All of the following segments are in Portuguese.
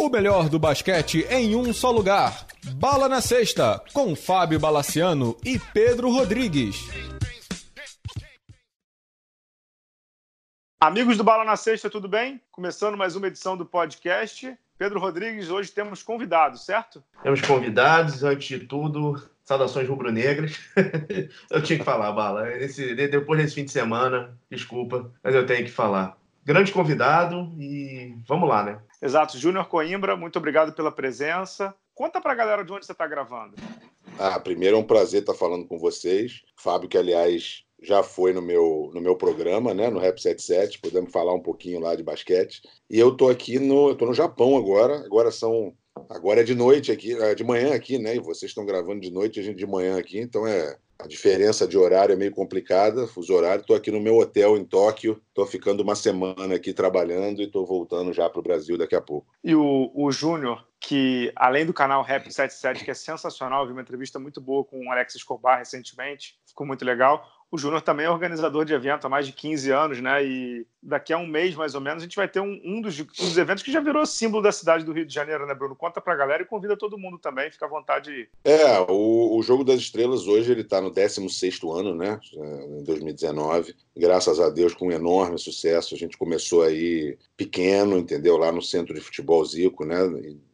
O melhor do basquete em um só lugar. Bala na Sexta, com Fábio Balaciano e Pedro Rodrigues. Amigos do Bala na Sexta, tudo bem? Começando mais uma edição do podcast. Pedro Rodrigues, hoje temos convidados, certo? Temos convidados, antes de tudo, saudações rubro-negras. eu tinha que falar, Bala. Esse, depois desse fim de semana, desculpa, mas eu tenho que falar. Grande convidado e vamos lá, né? Exato. Júnior Coimbra, muito obrigado pela presença. Conta pra galera de onde você está gravando. Ah, primeiro é um prazer estar falando com vocês. Fábio, que aliás já foi no meu, no meu programa, né, no Rap 77, podemos falar um pouquinho lá de basquete. E eu tô aqui no, eu tô no Japão agora, agora são agora é de noite aqui, é de manhã aqui, né? E vocês estão gravando de noite, a gente de manhã aqui, então é a diferença de horário é meio complicada, fuso horário. Estou aqui no meu hotel em Tóquio, estou ficando uma semana aqui trabalhando e estou voltando já para o Brasil daqui a pouco. E o, o Júnior, que além do canal Rap 77, que é sensacional, vi uma entrevista muito boa com o Alex Escobar recentemente, ficou muito legal. O Júnior também é organizador de evento há mais de 15 anos, né? E daqui a um mês, mais ou menos, a gente vai ter um, um, dos, um dos, eventos que já virou símbolo da cidade do Rio de Janeiro, né, Bruno? Conta pra galera e convida todo mundo também, fica à vontade. É, o, o Jogo das Estrelas hoje ele tá no 16 ano, né? Em 2019. Graças a Deus, com um enorme sucesso. A gente começou aí pequeno, entendeu? Lá no Centro de Futebol Zico, né?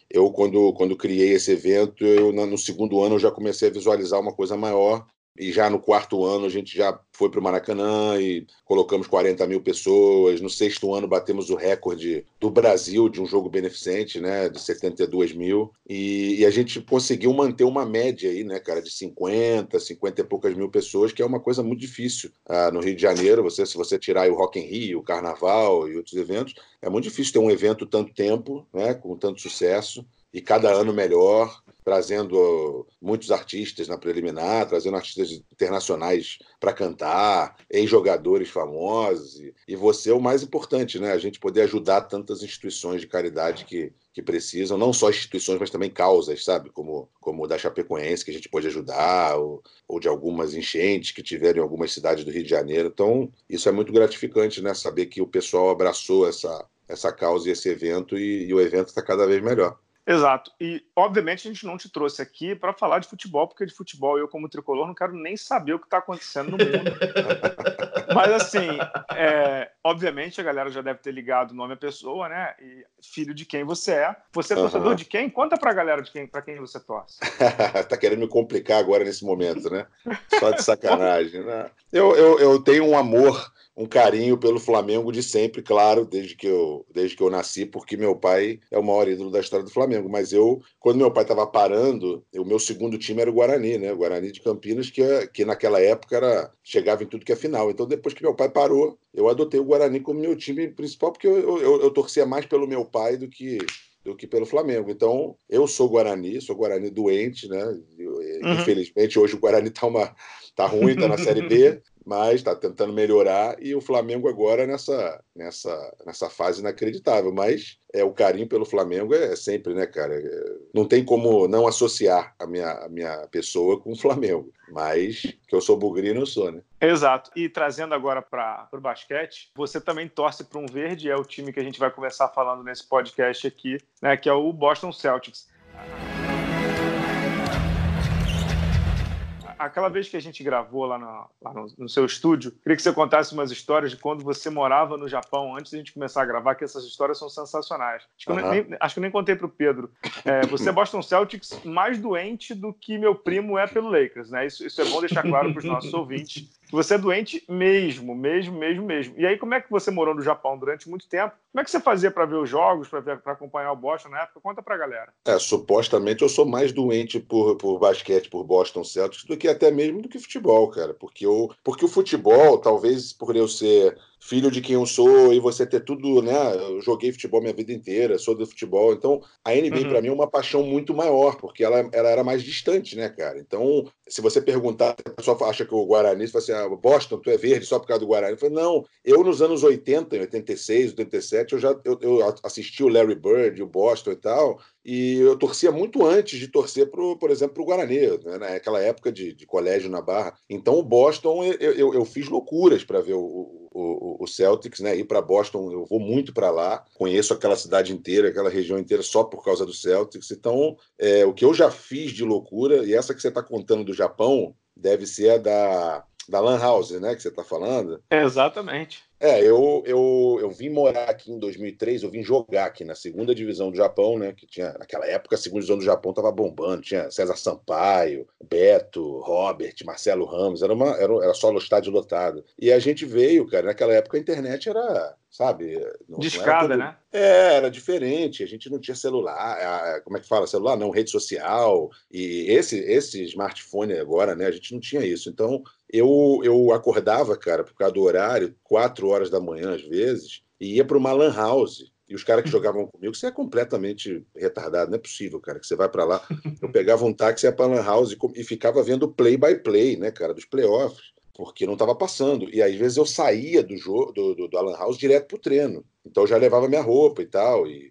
eu quando, quando criei esse evento, eu no segundo ano eu já comecei a visualizar uma coisa maior e já no quarto ano a gente já foi para o Maracanã e colocamos 40 mil pessoas. No sexto ano batemos o recorde do Brasil de um jogo beneficente, né, de 72 mil. E, e, a gente conseguiu manter uma média aí, né, cara, de 50, 50 e poucas mil pessoas, que é uma coisa muito difícil ah, no Rio de Janeiro. Você, se você tirar o Rock in Rio, o Carnaval e outros eventos, é muito difícil ter um evento tanto tempo, né, com tanto sucesso e cada ano melhor trazendo muitos artistas na preliminar, trazendo artistas internacionais para cantar, ex-jogadores famosos. E, você é o mais importante, né? A gente poder ajudar tantas instituições de caridade que, que precisam, não só instituições, mas também causas, sabe? Como, como o da Chapecoense, que a gente pode ajudar, ou, ou de algumas enchentes que tiveram em algumas cidades do Rio de Janeiro. Então, isso é muito gratificante, né? Saber que o pessoal abraçou essa, essa causa e esse evento e, e o evento está cada vez melhor. Exato. E, obviamente, a gente não te trouxe aqui para falar de futebol, porque de futebol eu, como tricolor, não quero nem saber o que está acontecendo no mundo. Mas, assim, é, obviamente, a galera já deve ter ligado o nome à pessoa, né? E filho de quem você é. Você é torcedor uhum. de quem? Conta para a galera de quem, para quem você torce. tá querendo me complicar agora nesse momento, né? Só de sacanagem, né? Eu, eu, eu tenho um amor um carinho pelo Flamengo de sempre, claro, desde que eu, desde que eu nasci, porque meu pai é o maior ídolo da história do Flamengo. Mas eu, quando meu pai estava parando, o meu segundo time era o Guarani, né? O Guarani de Campinas, que, que naquela época era, chegava em tudo que é final. Então, depois que meu pai parou, eu adotei o Guarani como meu time principal, porque eu, eu, eu torcia mais pelo meu pai do que do que pelo Flamengo. Então, eu sou Guarani, sou Guarani doente, né? Uhum. Infelizmente, hoje o Guarani tá, uma, tá ruim, tá na Série B, mas está tentando melhorar e o Flamengo agora nessa, nessa, nessa fase inacreditável. Mas é o carinho pelo Flamengo é sempre, né, cara? É, não tem como não associar a minha, a minha pessoa com o Flamengo. Mas que eu sou bugrino, eu sou, né? Exato. E trazendo agora para o basquete, você também torce para um verde, é o time que a gente vai começar falando nesse podcast aqui, né? Que é o Boston Celtics aquela vez que a gente gravou lá, no, lá no, no, seu estúdio, queria que você contasse umas histórias de quando você morava no Japão, antes da gente começar a gravar, que essas histórias são sensacionais. Acho que, uhum. eu, nem, acho que eu nem contei para o Pedro. É, você é Boston Celtics mais doente do que meu primo é pelo Lakers, né? Isso, isso é bom deixar claro para os nossos ouvintes que você é doente mesmo, mesmo, mesmo, mesmo. E aí, como é que você morou no Japão durante muito tempo? Como é que você fazia para ver os jogos, para acompanhar o Boston na época? Conta para galera. É, supostamente eu sou mais doente por, por basquete, por Boston Celtics, do que até mesmo do que futebol, cara. Porque, eu, porque o futebol, talvez por eu ser filho de quem eu sou e você ter tudo, né? Eu joguei futebol minha vida inteira, sou do futebol. Então, a NBA uhum. para mim é uma paixão muito maior, porque ela, ela era mais distante, né, cara? Então, se você perguntar, a pessoa acha que o Guarani, você fala assim, ah, Boston, tu é verde só por causa do Guarani. Eu falei, não, eu nos anos 80, 86, 87, eu já eu, eu assisti o Larry Bird, o Boston e tal, e eu torcia muito antes de torcer, pro, por exemplo, para o Guarani, né? naquela época de, de colégio na Barra. Então, o Boston, eu, eu, eu fiz loucuras para ver o, o, o Celtics, né? Ir para Boston, eu vou muito para lá, conheço aquela cidade inteira, aquela região inteira só por causa do Celtics. Então, é, o que eu já fiz de loucura, e essa que você está contando do Japão, deve ser a da, da Lan House, né? Que você está falando. exatamente. É, eu, eu, eu vim morar aqui em 2003, eu vim jogar aqui na segunda divisão do Japão, né? Que tinha, naquela época, a segunda divisão do Japão estava bombando, tinha César Sampaio, Beto, Robert, Marcelo Ramos, era, uma, era, era só no estádio lotado. E a gente veio, cara, naquela época a internet era sabe? Não, Discada, não né? É, era diferente. A gente não tinha celular, como é que fala? Celular não, rede social. E esse, esse smartphone agora, né? A gente não tinha isso. Então, eu, eu acordava, cara, por causa do horário, quatro horas da manhã às vezes, e ia para uma lan house. E os caras que jogavam comigo, você é completamente retardado, não é possível, cara, que você vai para lá. Eu pegava um táxi, ia para lan house e, e ficava vendo play by play, né, cara, dos playoffs porque não estava passando. E às vezes eu saía do jogo do, do, do Alan House direto pro treino. Então eu já levava minha roupa e tal. E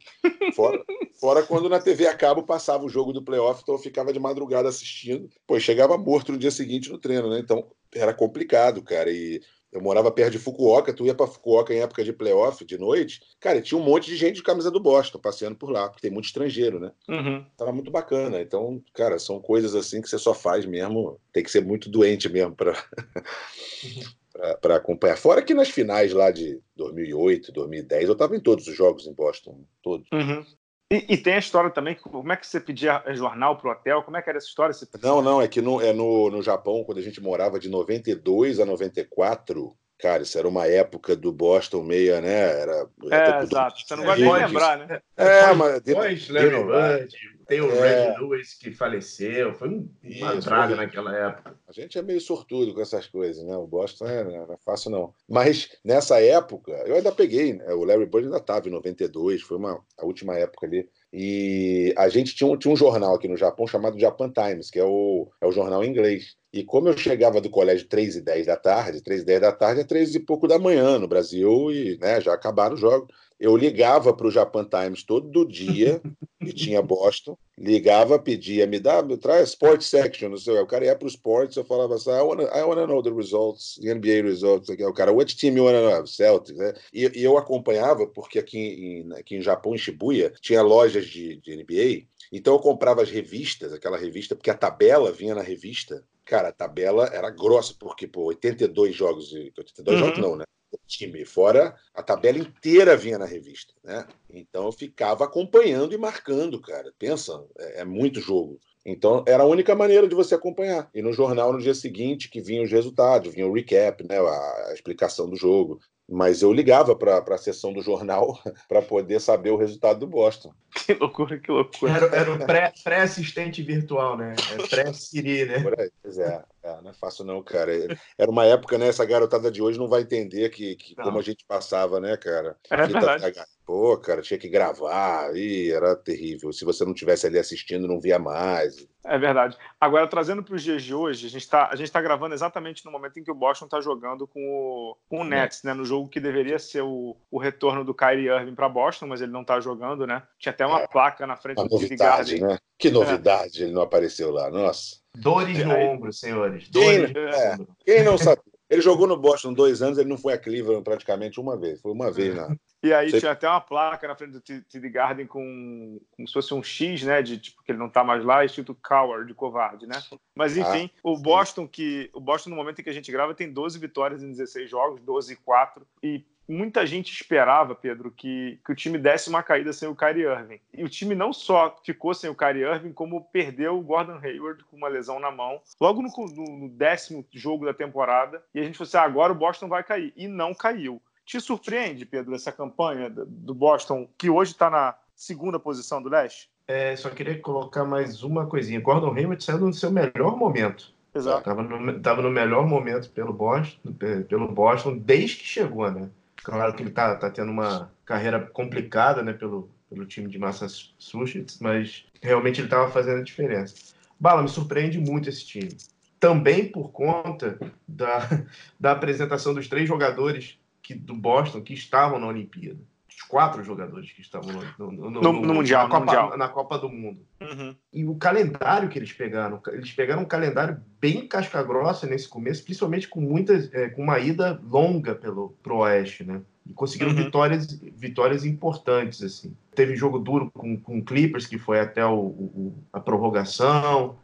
fora, fora quando na TV a cabo passava o jogo do playoff, então eu ficava de madrugada assistindo. Pô, chegava morto no dia seguinte no treino, né? Então era complicado, cara. E eu morava perto de Fukuoka, tu ia para Fukuoka em época de playoff, de noite, cara, tinha um monte de gente de camisa do Boston passeando por lá, porque tem muito estrangeiro, né? Uhum. Tava muito bacana. Então, cara, são coisas assim que você só faz mesmo, tem que ser muito doente mesmo para para acompanhar. Fora que nas finais lá de 2008, 2010, eu estava em todos os jogos em Boston, todos. Uhum. E, e, tem a história também, como é que você pedia jornal para o hotel? Como é que era essa história? Você... Não, não, é que no, é no, no Japão, quando a gente morava de 92 a 94, cara, isso era uma época do Boston meia, né? Era, é, exato. Você não gosta de lembrar, né? É, mas... Depois, Larry Bird, tem o é. Red Lewis que faleceu, foi uma draga naquela época. A gente é meio sortudo com essas coisas, né? O Boston é, não é fácil, não. Mas nessa época, eu ainda peguei, né? o Larry Bird ainda estava em 92, foi uma, a última época ali. E a gente tinha um, tinha um jornal aqui no Japão chamado Japan Times, que é o, é o jornal em inglês. E como eu chegava do colégio 3 e 10 da tarde, 3 e 10 da tarde é 3 e pouco da manhã no Brasil, e né, já acabaram os jogos eu ligava para o Japan Times todo dia, que tinha Boston, ligava, pedia, me dá, me traz Sports Section, não sei, o cara ia para o Sports, eu falava assim, I wanna, I wanna know the results, the NBA results, o cara, which team you wanna know? Celtics, né? E, e, eu acompanhava, porque aqui em, aqui em Japão, em Shibuya, tinha lojas de, de NBA, então eu comprava as revistas, aquela revista, porque a tabela vinha na revista, cara, a tabela era grossa, porque, pô, 82 jogos, 82 uhum. jogos não, né? time, fora a tabela inteira vinha na revista, né? Então eu ficava acompanhando e marcando, cara. Pensa, é, é muito jogo. Então era a única maneira de você acompanhar. E no jornal no dia seguinte que vinham os resultados, vinha o recap, né, a, a explicação do jogo mas eu ligava para a sessão do jornal para poder saber o resultado do Boston. Que loucura, que loucura. Era, era o pré-assistente pré virtual, né? É pré-Siri, né? Pois é, é, não é fácil não, cara. Era uma época, né? Essa garotada de hoje não vai entender que, que como a gente passava, né, cara? É verdade. Pô, cara, tinha que gravar, e era terrível. Se você não tivesse ali assistindo, não via mais. É verdade. Agora, trazendo para os dias de hoje, a gente está tá gravando exatamente no momento em que o Boston está jogando com o, com o Nets, né? No jogo que deveria ser o, o retorno do Kyrie Irving para Boston, mas ele não está jogando, né? Tinha até uma é, placa na frente do novidade, né? Que novidade, é. ele não apareceu lá, nossa. Dores no ombro, senhores. Dores quem, no é, ombro. Quem não sabe? Ele jogou no Boston dois anos, ele não foi a Cleveland praticamente uma vez. Foi uma vez na. E aí Sei... tinha até uma placa na frente do TD Garden com como se fosse um X, né? De tipo que ele não tá mais lá, escrito coward, de covarde, né? Mas ah, enfim, ah, o Boston que o Boston no momento em que a gente grava tem 12 vitórias em 16 jogos, 12 e 4 e muita gente esperava, Pedro, que, que o time desse uma caída sem o Kyrie Irving. E o time não só ficou sem o Kyrie Irving, como perdeu o Gordon Hayward com uma lesão na mão, logo no, no, décimo jogo da temporada. E a gente falou assim: ah, agora o Boston vai cair. E não caiu. Te surpreende, Pedro, essa campanha do Boston, que hoje está na segunda posição do leste? É, só queria colocar mais uma coisinha. Gordon Hayward saiu no seu melhor momento. Exato. Estava no, tava no melhor momento pelo Boston, pelo Boston desde que chegou, né? Claro que ele está tá tendo uma carreira complicada, né, pelo, pelo time de Massachusetts, mas realmente ele estava fazendo a diferença. Bala, me surpreende muito esse time. Também por conta da, da apresentação dos três jogadores que, do Boston que estavam na Olimpíada. Quatro jogadores que estavam no, no, no, no mundial, na, Copa, mundial. na Copa do Mundo. Uhum. E o calendário que eles pegaram, eles pegaram um calendário bem casca-grossa nesse começo, principalmente com muitas, é, com uma ida longa pelo pro Oeste, né? E conseguiram uhum. vitórias, vitórias importantes assim. Teve jogo duro com, com Clippers que foi até o, o, a prorrogação.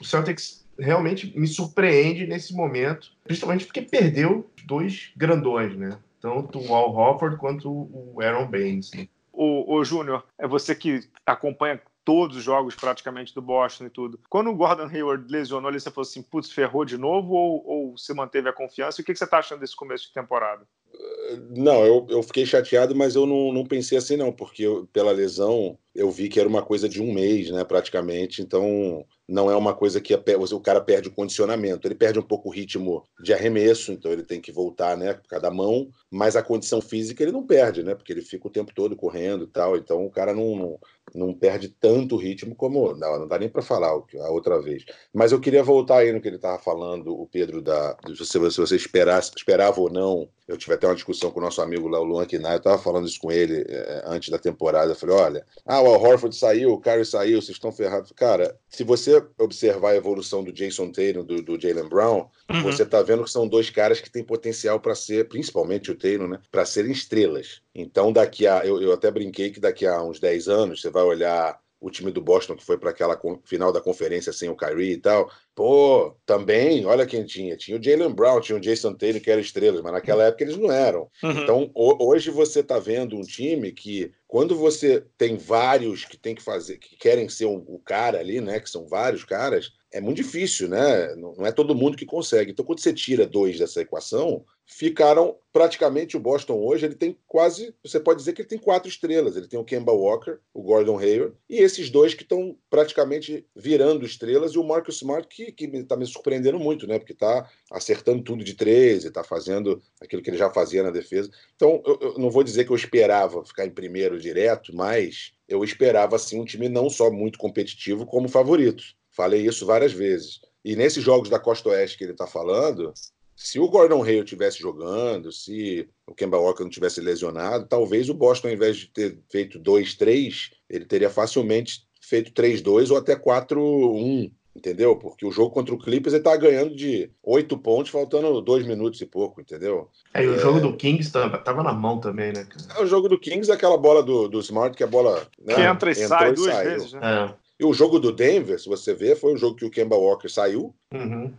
O Celtics realmente me surpreende nesse momento, principalmente porque perdeu dois grandões, né? Tanto o Al Hofford quanto o Aaron Baines. Né? O, o Júnior, é você que acompanha todos os jogos praticamente do Boston e tudo. Quando o Gordon Hayward lesionou, você falou assim, putz, ferrou de novo ou, ou você manteve a confiança? E o que, que você está achando desse começo de temporada? Não, eu, eu fiquei chateado, mas eu não, não pensei assim não, porque eu, pela lesão eu vi que era uma coisa de um mês, né, praticamente, então não é uma coisa que a, o cara perde o condicionamento. Ele perde um pouco o ritmo de arremesso, então ele tem que voltar, né, por cada mão, mas a condição física ele não perde, né, porque ele fica o tempo todo correndo e tal, então o cara não, não, perde tanto ritmo como. Não, não dá nem para falar a outra vez. Mas eu queria voltar aí no que ele estava falando, o Pedro, da, se, você esperasse, esperava ou não. Eu tive até uma discussão com o nosso amigo lá, o Luan Quinai, eu estava falando isso com ele é, antes da temporada. Eu falei: olha, ah, o Al Horford saiu, o Curry saiu, vocês estão ferrados. Cara, se você observar a evolução do Jason Taylor, do, do Jalen Brown, uhum. você está vendo que são dois caras que têm potencial para ser, principalmente o Taylor, né, para serem estrelas. Então, daqui a. Eu, eu até brinquei que daqui a uns 10 anos você vai olhar o time do Boston que foi para aquela final da conferência sem o Kyrie e tal. Pô, também, olha quem tinha. Tinha o Jalen Brown, tinha o Jason Taylor, que eram estrelas, mas naquela época eles não eram. Uhum. Então, hoje você está vendo um time que, quando você tem vários que tem que fazer, que querem ser um, o cara ali, né? Que são vários caras, é muito difícil, né? Não é todo mundo que consegue. Então, quando você tira dois dessa equação, ficaram praticamente o Boston hoje. Ele tem quase, você pode dizer que ele tem quatro estrelas. Ele tem o Kemba Walker, o Gordon Hayward e esses dois que estão praticamente virando estrelas e o Marcus Smart que está me surpreendendo muito, né? Porque está acertando tudo de três e está fazendo aquilo que ele já fazia na defesa. Então, eu, eu não vou dizer que eu esperava ficar em primeiro direto, mas eu esperava assim um time não só muito competitivo como favorito. Falei isso várias vezes. E nesses jogos da Costa Oeste que ele está falando, se o Gordon Hayward tivesse jogando, se o Kemba Walker não tivesse lesionado, talvez o Boston, ao invés de ter feito 2-3, ele teria facilmente feito 3-2 ou até 4-1, entendeu? Porque o jogo contra o Clippers ele tá ganhando de 8 pontos, faltando 2 minutos e pouco, entendeu? É, e o é... jogo do Kings tava, tava, na mão também, né? É, o jogo do Kings é aquela bola do, do Smart, que a bola. Né, que entra e sai duas saiu. vezes, né? É. E o jogo do Denver, se você ver, foi o jogo que o Kemba Walker saiu,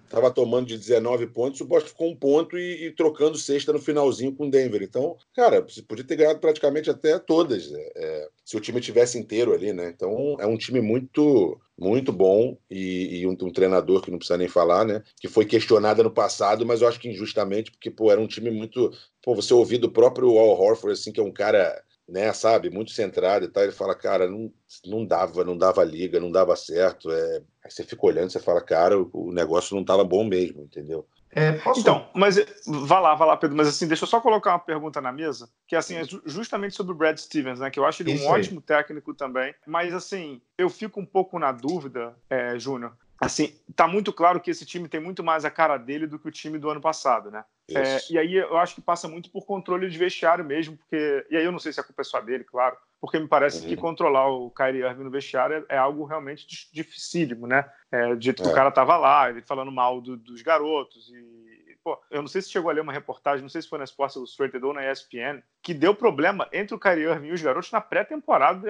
estava uhum. tomando de 19 pontos, o Boston ficou um ponto e, e, trocando sexta no finalzinho com o Denver. Então, cara, você podia ter ganhado praticamente até todas, é, é, se o time tivesse inteiro ali, né? Então, é um time muito muito bom e, e um, um, treinador que não precisa nem falar, né? Que foi questionado no passado, mas eu acho que injustamente, porque pô, era um time muito. Pô, você ouvir do próprio Al Horford, assim, que é um cara né, sabe, muito centrado e tal. Ele fala, cara, não, não dava, não dava liga, não dava certo. É... Aí você fica olhando, você fala, cara, o, negócio não estava bom mesmo, entendeu? É, então, mas vá lá, vá lá, Pedro. Mas assim, deixa eu só colocar uma pergunta na mesa, que assim, é justamente sobre o Brad Stevens, né? Que eu acho ele Isso um aí. ótimo técnico também. Mas assim, eu fico um pouco na dúvida, é, Júnior, assim, tá muito claro que esse time tem muito mais a cara dele do que o time do ano passado, né? É, e aí eu acho que passa muito por controle de vestiário mesmo, porque e aí eu não sei se a culpa é só dele, claro, porque me parece uhum. que controlar o Kyrie Irving no vestiário é, é algo realmente dificílimo, né? É, do jeito que é. o cara tava lá, ele falando mal do, dos garotos e pô, eu não sei se chegou a ler uma reportagem, não sei se foi na Sports Illustrated ou na ESPN, que deu problema entre o Kyrie Irving e os garotos na pré-temporada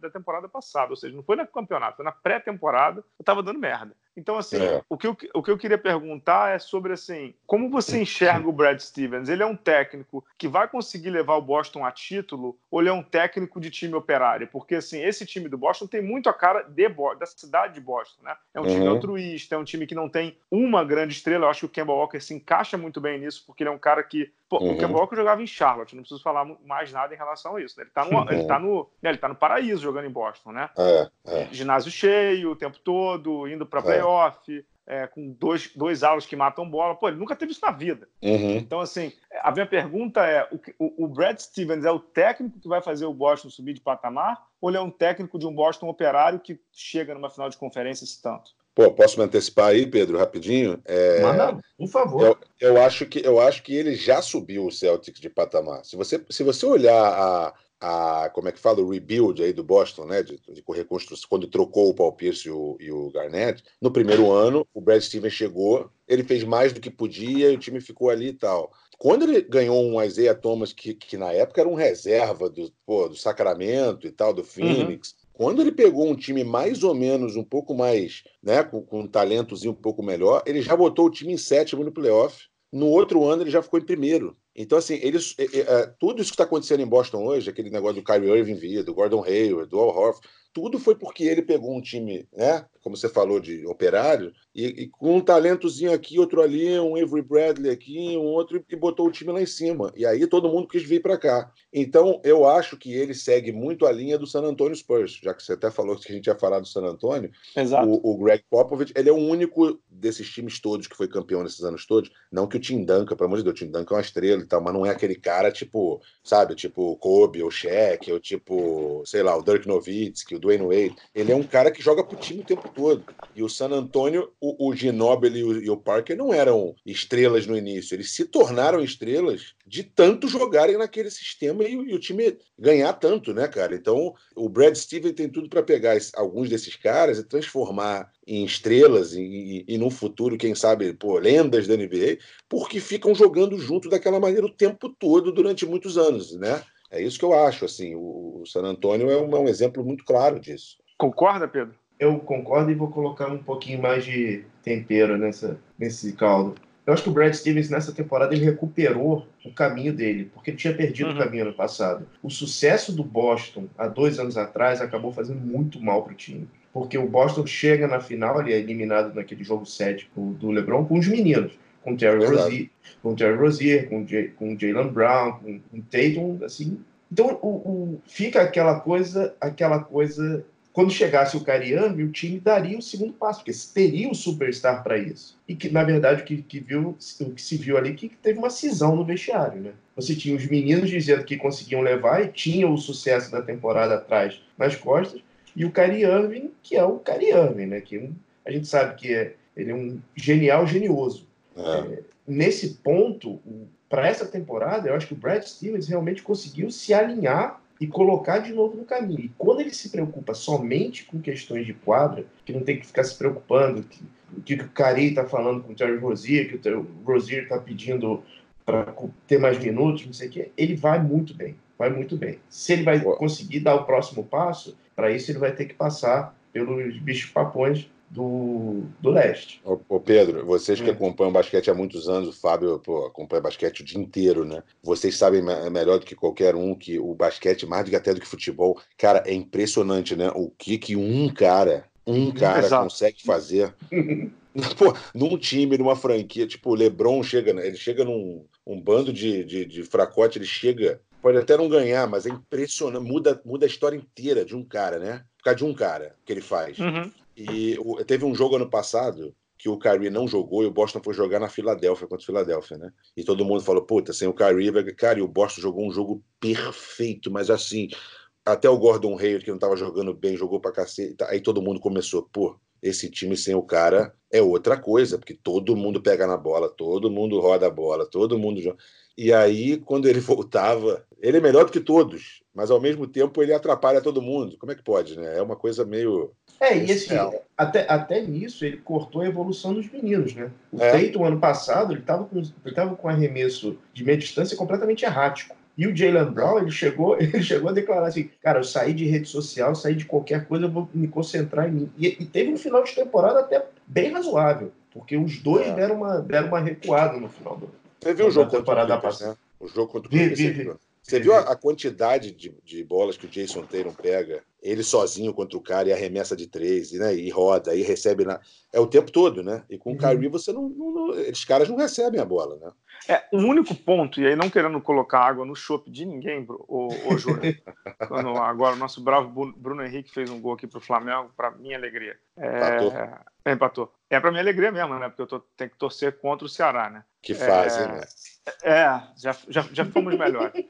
da temporada passada, ou seja, não foi no campeonato, foi na pré-temporada, eu tava dando merda. Então, assim, é. o, que eu, o que eu queria perguntar é sobre, assim, como você enxerga o Brad Stevens? Ele é um técnico que vai conseguir levar o Boston a título ou ele é um técnico de time operário? Porque, assim, esse time do Boston tem muito a cara de, da cidade de Boston, né? É um uhum. time altruísta, é um time que não tem uma grande estrela. Eu acho que o Kemba Walker se encaixa muito bem nisso, porque ele é um cara que uhum. O Kemba jogava em Charlotte, não preciso falar mais nada em relação a isso. Né? Ele está no, uhum. ele tá no, né, ele tá no paraíso jogando em Boston, né? É, é. Ginásio cheio o tempo todo, indo para é. playoff, é. com dois, dois alas que matam bola. Pô, ele nunca teve isso na vida. Uhum. Então, assim, a minha pergunta é: o, o Brad Stevens é o técnico que vai fazer o Boston subir de patamar? Ou ele é um técnico de um Boston operário que chega numa final de conferência esse tanto? Pô, posso me antecipar aí, Pedro, rapidinho? É... Manda, por favor. Eu, eu, acho que, eu acho que ele já subiu o Celtics de patamar. Se você, se você olhar a, a, como é que fala, o rebuild aí do Boston, né, de, de reconstrução, quando trocou o Paul Pierce e o, e o, Garnett, no primeiro ano, o Brad Stevens chegou, ele fez mais do que podia e o time ficou ali e tal. Quando ele ganhou um Isaiah Thomas, que, que na época era um reserva do, pô, do Sacramento e tal, do uhum. Phoenix, uhum. Quando ele pegou um time mais ou menos um pouco mais, né, com, com um talentozinho um pouco melhor, ele já botou o time em sétimo no playoff. No outro ano ele já ficou em primeiro. Então, assim, eles, é, é, tudo isso que está acontecendo em Boston hoje, aquele negócio do Kyrie Irving vir, do Gordon Hayward, do Al Horford, tudo foi porque ele pegou um time, né? Como você falou, de operário, e, e, com um talentozinho aqui, outro ali, um Avery Bradley aqui, um outro, e botou o time lá em cima. E aí todo mundo quis vir para cá. Então, eu acho que ele segue muito a linha do San Antonio Spurs, já que você até falou que a gente ia falar do San Antonio. Exato. O, o Greg Popovich, ele é o único desses times todos que foi campeão nesses anos todos. Não que o Tim Duncan, pelo amor de Deus, o Tim Duncan é uma estrela e tal, mas não é aquele cara tipo, sabe, tipo Kobe ou Shaq, ou tipo, sei lá, o Dirk Nowitzki, o Dwayne Wade. Ele é um cara que joga pro time o tempo todo. E o San Antonio, o, o Ginobili e o, e o Parker não eram estrelas no início, eles se tornaram estrelas de tanto jogarem naquele sistema e, e, o time ganhar tanto, né, cara? Então, o Brad Stevens tem tudo para pegar alguns desses caras e transformar em estrelas e, e, e, no futuro, quem sabe, pô, lendas da NBA, porque ficam jogando junto daquela maneira o tempo todo durante muitos anos, né? É isso que eu acho, assim, o, o San Antonio é um, é um exemplo muito claro disso. Concorda, Pedro? Eu concordo e vou colocar um pouquinho mais de tempero nessa, nesse caldo. Eu acho que o Brad Stevens nessa temporada ele recuperou o caminho dele, porque ele tinha perdido uhum. o caminho no passado. O sucesso do Boston há dois anos atrás acabou fazendo muito mal para o time, porque o Boston chega na final, ele é eliminado naquele jogo 7 do LeBron com os meninos, com Terry Rozier, com Terry Rozier, com, J, com Jalen Brown, com, com Tatum, assim. Então o, o, fica aquela coisa, aquela coisa quando chegasse o Cariani, o time daria o segundo passo, porque teria o superstar para isso. E que, na verdade, o que, que, viu, o que se viu ali que teve uma cisão no vestiário. Né? Você tinha os meninos dizendo que conseguiam levar e tinha o sucesso da temporada atrás nas costas, e o Kyrie que é o Kyrie né? que um, a gente sabe que é, ele é um genial genioso. É. Nesse ponto, para essa temporada, eu acho que o Brad Stevens realmente conseguiu se alinhar e colocar de novo no caminho. E quando ele se preocupa somente com questões de quadra, que não tem que ficar se preocupando que, que o Cari está falando com o Terry Rozier, que o Rozier está pedindo para ter mais minutos, não sei o quê, ele vai muito bem, vai muito bem. Se ele vai conseguir dar o próximo passo, para isso ele vai ter que passar pelos bichos papões do, do leste. Ô, ô Pedro, vocês que hum. acompanham basquete há muitos anos, o Fábio pô, acompanha basquete o dia inteiro, né? Vocês sabem melhor do que qualquer um que o basquete, mais do que até do que futebol, cara, é impressionante, né? O que que um cara, um cara Exato. consegue fazer. Pô, num time, numa franquia, tipo, o Lebron chega, ele chega num um bando de, de, de fracote, ele chega, pode até não ganhar, mas é impressionante, muda, muda a história inteira de um cara, né? Por causa de um cara que ele faz. Uhum. E teve um jogo ano passado que o Kyrie não jogou e o Boston foi jogar na Filadélfia contra o Filadélfia, né? E todo mundo falou, puta, sem o Kyrie, cara, e o Boston jogou um jogo perfeito, mas assim, até o Gordon Hayward, que não tava jogando bem, jogou pra cacete, aí todo mundo começou, pô, esse time sem o cara é outra coisa, porque todo mundo pega na bola, todo mundo roda a bola, todo mundo joga. E aí, quando ele voltava, ele é melhor do que todos, mas ao mesmo tempo ele atrapalha todo mundo. Como é que pode, né? É uma coisa meio. É, e assim, até, até nisso ele cortou a evolução dos meninos, né? O é. Feito ano passado, ele estava com, ele tava com arremesso de meia distância completamente errático. E o Jalen Brown, ele chegou, ele chegou a declarar assim: cara, eu saí de rede social, saí de qualquer coisa, eu vou me concentrar em mim. E, e teve um final de temporada até bem razoável, porque os dois é. deram, uma, deram uma recuada no final do. Você viu o jogo temporada passada? Né? O jogo contra o vi, vi, vi. Você viu a, quantidade de, de, bolas que o Jason Tatum pega, ele sozinho contra o cara e arremessa de três, né? E roda, e recebe na... É o tempo todo, né? E com o uhum. Kyrie você não, não, não, Esses caras não recebem a bola, né? É, o único ponto, e aí não querendo colocar água no chope de ninguém, o, o Júlio, agora o nosso bravo Bruno Henrique fez um gol aqui pro Flamengo, para minha alegria. É, empatou. É, empatou. É para minha alegria mesmo, né? Porque eu tô, tenho que torcer contra o Ceará, né? Que fase, é, né? É, já, já, já fomos melhores.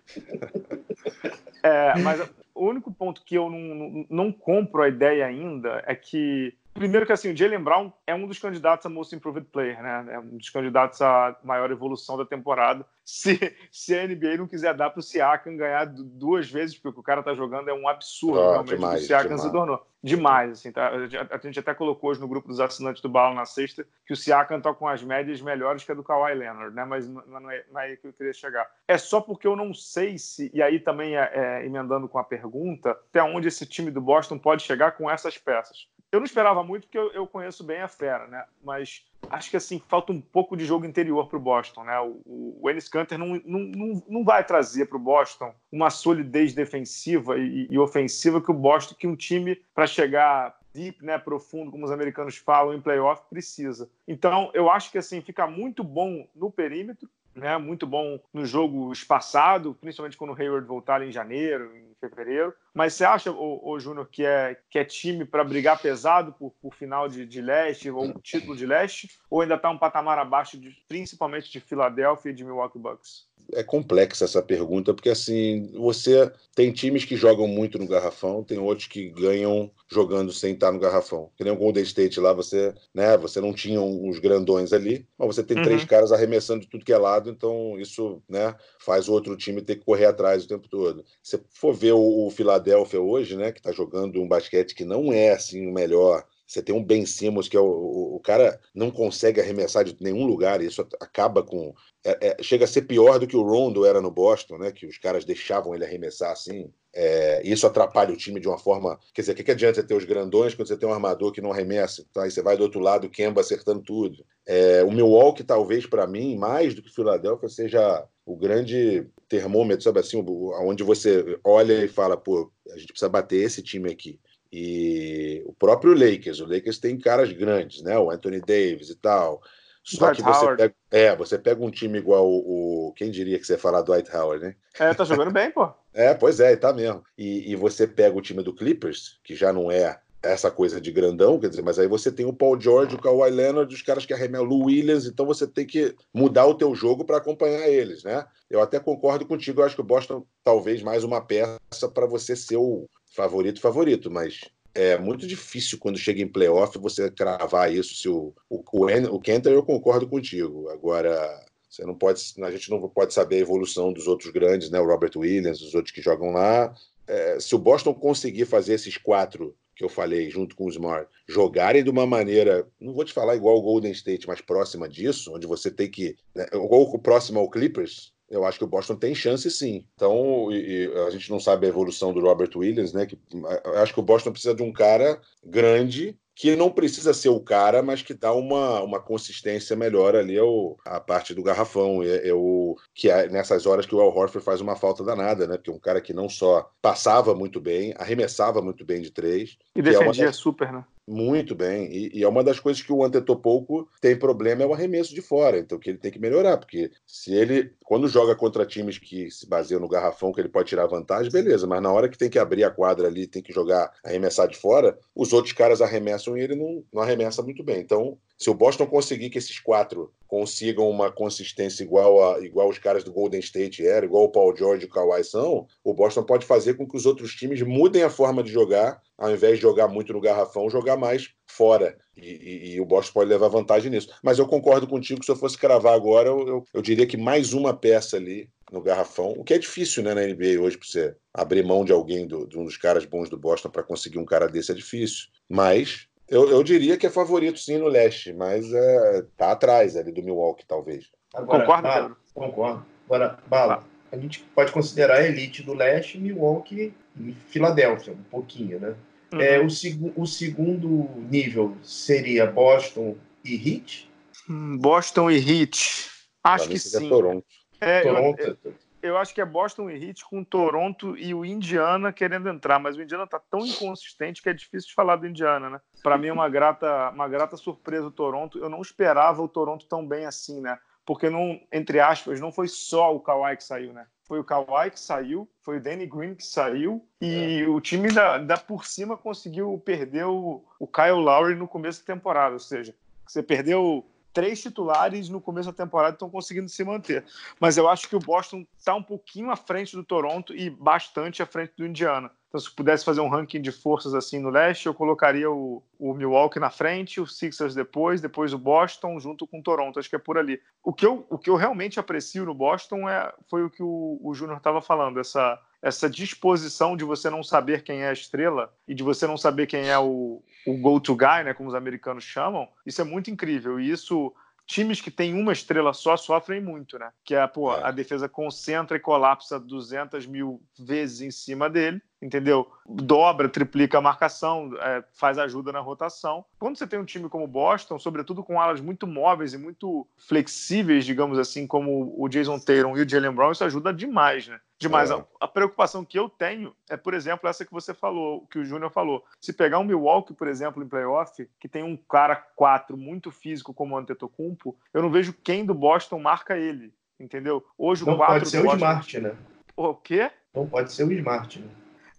É, mas o único ponto que eu não, não, não, compro a ideia ainda é que Primeiro que assim, o Jalen Brown é um dos candidatos a Most Improved Player, né? É um dos candidatos à maior evolução da temporada. Se, se a NBA não quiser dar para o Siakam ganhar duas vezes, porque o cara tá jogando é um absurdo, oh, realmente, demais, o Siakam demais. se tornou. Demais, assim, tá? A gente até colocou hoje no grupo dos assinantes do Bala na sexta que o Siakam tá com as médias melhores que a do Kawhi Leonard, né? Mas não é, não é aí que eu queria chegar. É só porque eu não sei se, e aí também é, é, emendando com a pergunta, até onde esse time do Boston pode chegar com essas peças. Eu não esperava muito, porque eu, eu, conheço bem a fera, né? Mas acho que assim falta um pouco de jogo interior para o Boston, né? O, o Ennis Canter não, não, não, não vai trazer para o Boston uma solidez defensiva e, e, ofensiva que o Boston, que um time para chegar deep, né, profundo, como os americanos falam, em playoff precisa. Então, eu acho que assim fica muito bom no perímetro, né? Muito bom no jogo espaçado, principalmente quando o Hayward voltar em janeiro, em fevereiro. Mas você acha, ô, ô Júnior, que é, que é time para brigar pesado por, por final de, de leste ou título de leste? Ou ainda está um patamar abaixo, de, principalmente de Filadélfia e de Milwaukee Bucks? É complexa essa pergunta, porque assim, você tem times que jogam muito no garrafão, tem outros que ganham jogando sem estar no garrafão. Que nem o Golden State lá, você, né, você não tinha uns grandões ali, mas você tem uhum. três caras arremessando de tudo que é lado, então isso, né, faz o outro time ter que correr atrás o tempo todo. Se for ver o, o Philadelphia hoje, né, que está jogando um basquete que não é assim o melhor, você tem um Ben Simmons, que é o, o, o, cara não consegue arremessar de nenhum lugar, e isso acaba com. É, é, chega a ser pior do que o Rondo era no Boston, né? Que os caras deixavam ele arremessar assim. É, isso atrapalha o time de uma forma. Quer dizer, o que, que adianta você ter os grandões quando você tem um armador que não arremessa? Então, aí você vai do outro lado, o Kemba acertando tudo. É, o Milwaukee, talvez, para mim, mais do que o Philadelphia, seja o grande termômetro, sabe assim, onde você olha e fala, pô, a gente precisa bater esse time aqui. E o próprio Lakers, o Lakers tem caras grandes, né? O Anthony Davis e tal. Só Dwight que você pega, é, você pega um time igual o, o, Quem diria que você ia falar Dwight Howard, né? É, tá jogando bem, pô. É, pois é, tá mesmo. E, e você pega o time do Clippers, que já não é essa coisa de grandão, quer dizer, mas aí você tem o Paul George, o Kawhi Leonard, os caras que arremessam, o Williams, então você tem que mudar o teu jogo para acompanhar eles, né? Eu até concordo contigo, eu acho que o Boston talvez mais uma peça para você ser o, favorito, favorito, mas é muito difícil quando chega em playoff você cravar isso. Se o, o, o Kenter, eu concordo contigo. Agora, você não pode, a gente não pode saber a evolução dos outros grandes, né? O Robert Williams, os outros que jogam lá. É, se o Boston conseguir fazer esses quatro que eu falei, junto com o Smart, jogarem de uma maneira, não vou te falar igual o Golden State, mas próxima disso, onde você tem que. Né, ou próximo ao Clippers, eu acho que o Boston tem chance sim. Então, e, e a gente não sabe a evolução do Robert Williams, né? Que, eu acho que o Boston precisa de um cara grande que não precisa ser o cara, mas que dá uma, uma consistência melhor ali ao, a parte do garrafão. É, é o, que é nessas horas que o Al Horford faz uma falta danada, né? Porque é um cara que não só passava muito bem, arremessava muito bem de três. E defendia é das... super, né? Muito bem. E, e, é uma das coisas que o Antetokounmpo tem problema é o arremesso de fora. Então que ele tem que melhorar, porque se ele quando joga contra times que se baseiam no garrafão que ele pode tirar vantagem, beleza. Mas na hora que tem que abrir a quadra ali, tem que jogar arremessar de fora, os outros caras arremessam e ele não, não arremessa muito bem. Então se o Boston conseguir que esses quatro consigam uma consistência igual a igual os caras do Golden State era, igual o Paul George e o Kawhi são, o Boston pode fazer com que os outros times mudem a forma de jogar, ao invés de jogar muito no garrafão, jogar mais fora. E, e, e o Boston pode levar vantagem nisso. Mas eu concordo contigo que se eu fosse cravar agora, eu, eu, eu diria que mais uma peça ali no garrafão, o que é difícil né, na NBA hoje para você abrir mão de alguém, do, de um dos caras bons do Boston para conseguir um cara desse é difícil. Mas eu, eu diria que é favorito sim no leste, mas é, tá atrás ali do Milwaukee, talvez. Agora, Concordo, Bala, Concordo. Agora, Bala, a gente pode considerar a elite do leste Milwaukee e Filadélfia, um pouquinho, né? Uhum. É, o, seg o segundo nível seria Boston e Heat? Hum, Boston e Heat. Acho que sim. Toronto. É, Toronto. Eu, eu, eu acho que é Boston e Heat com Toronto e o Indiana querendo entrar, mas o Indiana tá tão inconsistente que é difícil de falar do Indiana, né? Para mim é uma grata, uma grata surpresa o Toronto. Eu não esperava o Toronto tão bem assim, né? Porque não, entre aspas, não foi só o Kawhi que saiu, né? Foi o Kawhi que saiu, foi o Danny Green que saiu e é. o time da, da por cima conseguiu perder o, o Kyle Lowry no começo da temporada, ou seja, você perdeu três titulares no começo da temporada estão conseguindo se manter. Mas eu acho que o Boston está um pouquinho à frente do Toronto e bastante à frente do Indiana. Então, se pudesse fazer um ranking de forças assim no leste, eu colocaria o, o Milwaukee na frente, o Sixers depois, depois o Boston, junto com o Toronto. Acho que é por ali. O que eu, o que eu realmente aprecio no Boston é, foi o que o, o Júnior estava falando, essa, essa disposição de você não saber quem é a estrela e de você não saber quem é o, o go-to guy, né, como os americanos chamam, isso é muito incrível. E isso times que têm uma estrela só sofrem muito, né? Que é, pô, é. a defesa concentra e colapsa 200 mil vezes em cima dele, entendeu? Dobra, triplica a marcação, é, faz ajuda na rotação. Quando você tem um time como o Boston, sobretudo com alas muito móveis e muito flexíveis, digamos assim, como o Jason Tatum e o Jalen Brown, isso ajuda demais, né? demais. É. A, a, preocupação que eu tenho é, por exemplo, essa que você falou, que o Júnior falou. Se pegar um Milwaukee, por exemplo, em playoff, que tem um cara 4 muito físico como o Antetokounmpo, eu não vejo quem do Boston marca ele, entendeu? Hoje o 4 pode ser o Boston... Smart, né? O quê? Não pode ser o Smart, né?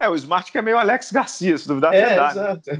É, o Smart que é meio Alex Garcia, se duvidar. É, verdade. exato.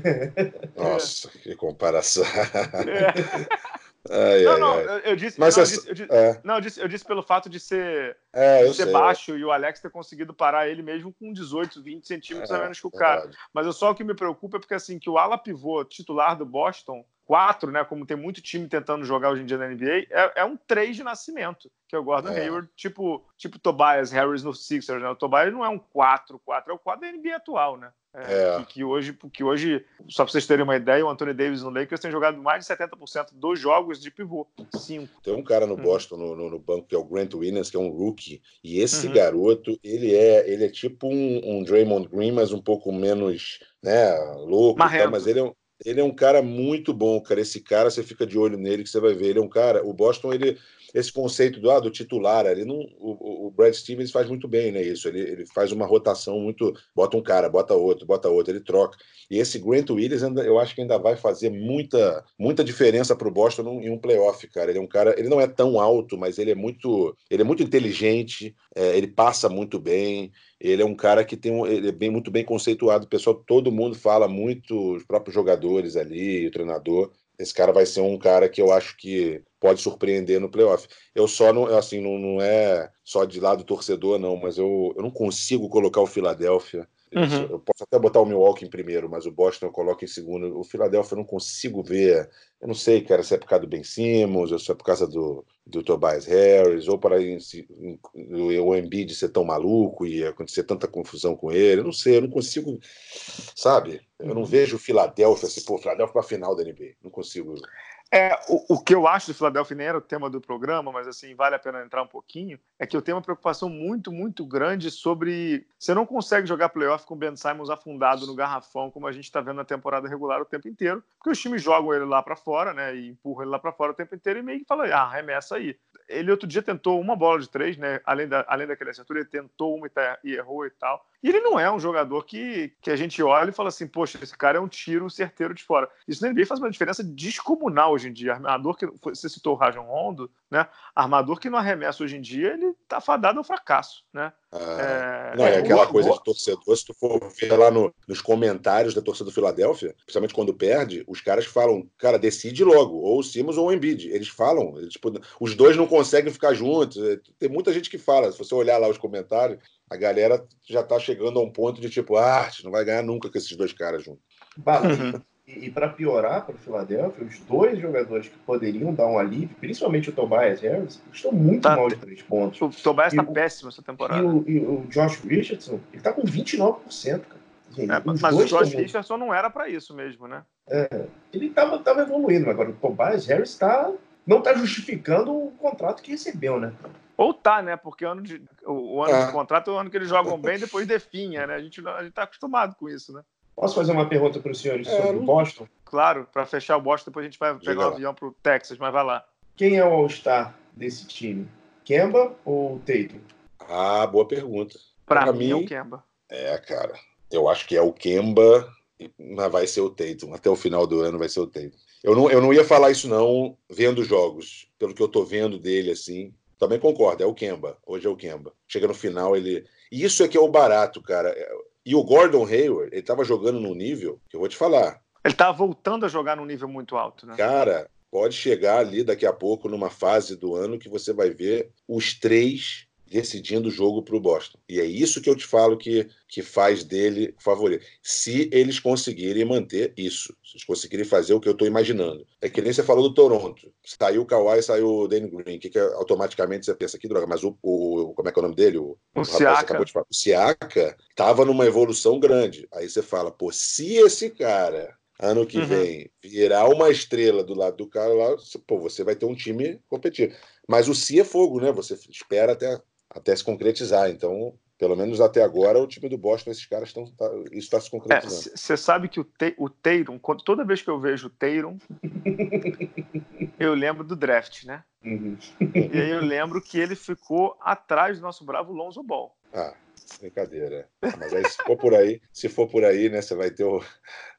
Nossa, que comparação. É. Ai, não, ai, não, ai. Eu, disse, Mas não, eu, disse, eu, disse, é. não eu, disse, eu disse pelo fato de ser, é, de ser baixo e o Alex ter conseguido parar ele mesmo com 18, 20 centímetros é, a menos que o cara. Verdade. Mas eu só o que me preocupa é porque assim, que o ala pivô titular do Boston, 4, né, como tem muito time tentando jogar hoje em dia na NBA, é, é um 3 de nascimento, que é o Gordon é. Hayward, tipo, tipo Tobias Harris no Sixers, né? O Tobias não é um 4, 4 é o 4 da NBA atual, né? É, que, que, hoje, que hoje, só para vocês terem uma ideia, o Anthony Davis no Lakers tem jogado mais de 70% dos jogos de pivô. Cinco. Tem um cara no uhum. Boston, no, no, no, banco, que é o Grant Williams, que é um rookie. E esse uhum. garoto, ele é, ele é tipo um, um Draymond Green, mas um pouco menos né, louco. Tal, mas ele é, um, ele é um cara muito bom, cara. Esse cara, você fica de olho nele, que você vai ver. Ele é um cara. O Boston, ele esse conceito do, ah, do titular, ele não, o, o, Brad Stevens faz muito bem, né? Isso, ele, ele faz uma rotação muito, bota um cara, bota outro, bota outro, ele troca. E esse Grant Williams, ainda, eu acho que ainda vai fazer muita, muita diferença para o Boston em um playoff, cara. Ele é um cara, ele não é tão alto, mas ele é muito, ele é muito inteligente, é, ele passa muito bem. Ele é um cara que tem um, ele é bem, muito bem conceituado. O pessoal, todo mundo fala muito, os próprios jogadores ali, o treinador. Esse cara vai ser um cara que eu acho que pode surpreender no playoff. Eu só não, assim, não, não é só de lado torcedor, não, mas eu, eu não consigo colocar o Philadelphia. Uhum. Eu posso até botar o Milwaukee em primeiro, mas o Boston eu coloco em segundo. O Philadelphia eu não consigo ver. Eu não sei, cara, se é por causa do Ben Simmons, ou se é por causa do, do Tobias Harris, ou para o Embiid ser tão maluco e acontecer tanta confusão com ele. Eu não sei, eu não consigo, sabe? Eu não uhum. vejo o Philadelphia, assim, pô, Philadelphia para a final da NBA. Não consigo. É, o, o, que eu acho do Philadelphia nem era o tema do programa, mas assim, vale a pena entrar um pouquinho, é que eu tenho uma preocupação muito, muito grande sobre. Você não consegue jogar playoff com o Ben Simons afundado no garrafão, como a gente está vendo na temporada regular o tempo inteiro, porque os times jogam ele lá para fora, né? E empurram ele lá para fora o tempo inteiro e meio que fala, ah, arremessa aí. Ele outro dia tentou uma bola de três, né? Além, da, além daquele acertura, ele tentou uma e, tá, e errou e tal. E ele não é um jogador que, que a gente olha e fala assim, poxa, esse cara é um tiro certeiro de fora. Isso na NBA faz uma diferença descomunal hoje em dia. Armador que você citou o Rajon Rondo, né? Armador que não arremessa hoje em dia, ele tá fadado ao fracasso, né? Ah, é, não, é, é aquela coisa de torcedor, se tu for ver lá no, nos comentários da torcida do Filadélfia, principalmente quando perde, os caras falam, cara, decide logo, ou o Simmons ou o Embiid. Eles falam, eles, tipo, os dois não conseguem ficar juntos. Tem muita gente que fala, se você olhar lá os comentários, a galera já tá chegando a um ponto de tipo, ah, não vai ganhar nunca com esses dois caras juntos. Uhum. E, e para piorar para o Philadelphia, os dois jogadores que poderiam dar um alívio, principalmente o Tobias Harris, estão muito tá, mal de três pontos. O Tobias está péssimo essa temporada. E o, e o, Josh Richardson, ele está com 29%, cara. Gente, é, mas o Josh Richardson não era para isso mesmo, né? É, ele estava tava evoluindo, agora o Tobias Harris tá, não está justificando o contrato que recebeu, né? Ou tá, né? Porque ano de, o, o ano é. de contrato é o ano que eles jogam bem depois definha, né? A gente, a gente tá acostumado com isso, né? Posso fazer uma pergunta para os senhores é, sobre o Boston? Claro, para fechar o Boston, depois a gente vai pegar o avião para o Texas, mas vai lá. Quem é o All-Star desse time? Kemba ou Tatum? Ah, boa pergunta. Para mim, mim, é o Kemba. É, cara. Eu acho que é o Kemba, mas vai ser o Tatum. Até o final do ano vai ser o Tatum. Eu não, eu não ia falar isso, não, vendo jogos. Pelo que eu tô vendo dele, assim, também concordo, é o Kemba. Hoje é o Kemba. Chega no final, ele. E isso é que é o barato, cara. E o Gordon Hayward, ele tava jogando num nível que eu vou te falar. Ele tava voltando a jogar num nível muito alto, né? Cara, pode chegar ali daqui a pouco numa fase do ano que você vai ver os três decidindo o jogo para o Boston. E é isso que eu te falo que, que faz dele favorito. Se eles conseguirem manter isso, se eles conseguirem fazer o que eu estou imaginando. É que nem você falou do Toronto. Saiu o Kawhi, saiu o Danny Green. Que, que é, automaticamente você pensa, que droga, mas o, o, Como é que é o nome dele? O, o, o Siaka. acabou de falar. O Siaka estava numa evolução grande. Aí você fala, pô, se esse cara ano que uhum. vem virar uma estrela do lado do cara lá, pô, você vai ter um time competitivo. Mas o Si é fogo, né? Você espera até, até se concretizar. Então, pelo menos até agora, o time do Boston, esses caras estão. Tá, isso está se concretizando. Você é, sabe que o, te, o Teiron, toda vez que eu vejo o Teiron, eu lembro do draft, né? Uhum. E aí eu lembro que ele ficou atrás do nosso bravo Lonzo Ball. Ah. Brincadeira. Mas aí, se for por aí, se for por aí, né, você vai ter o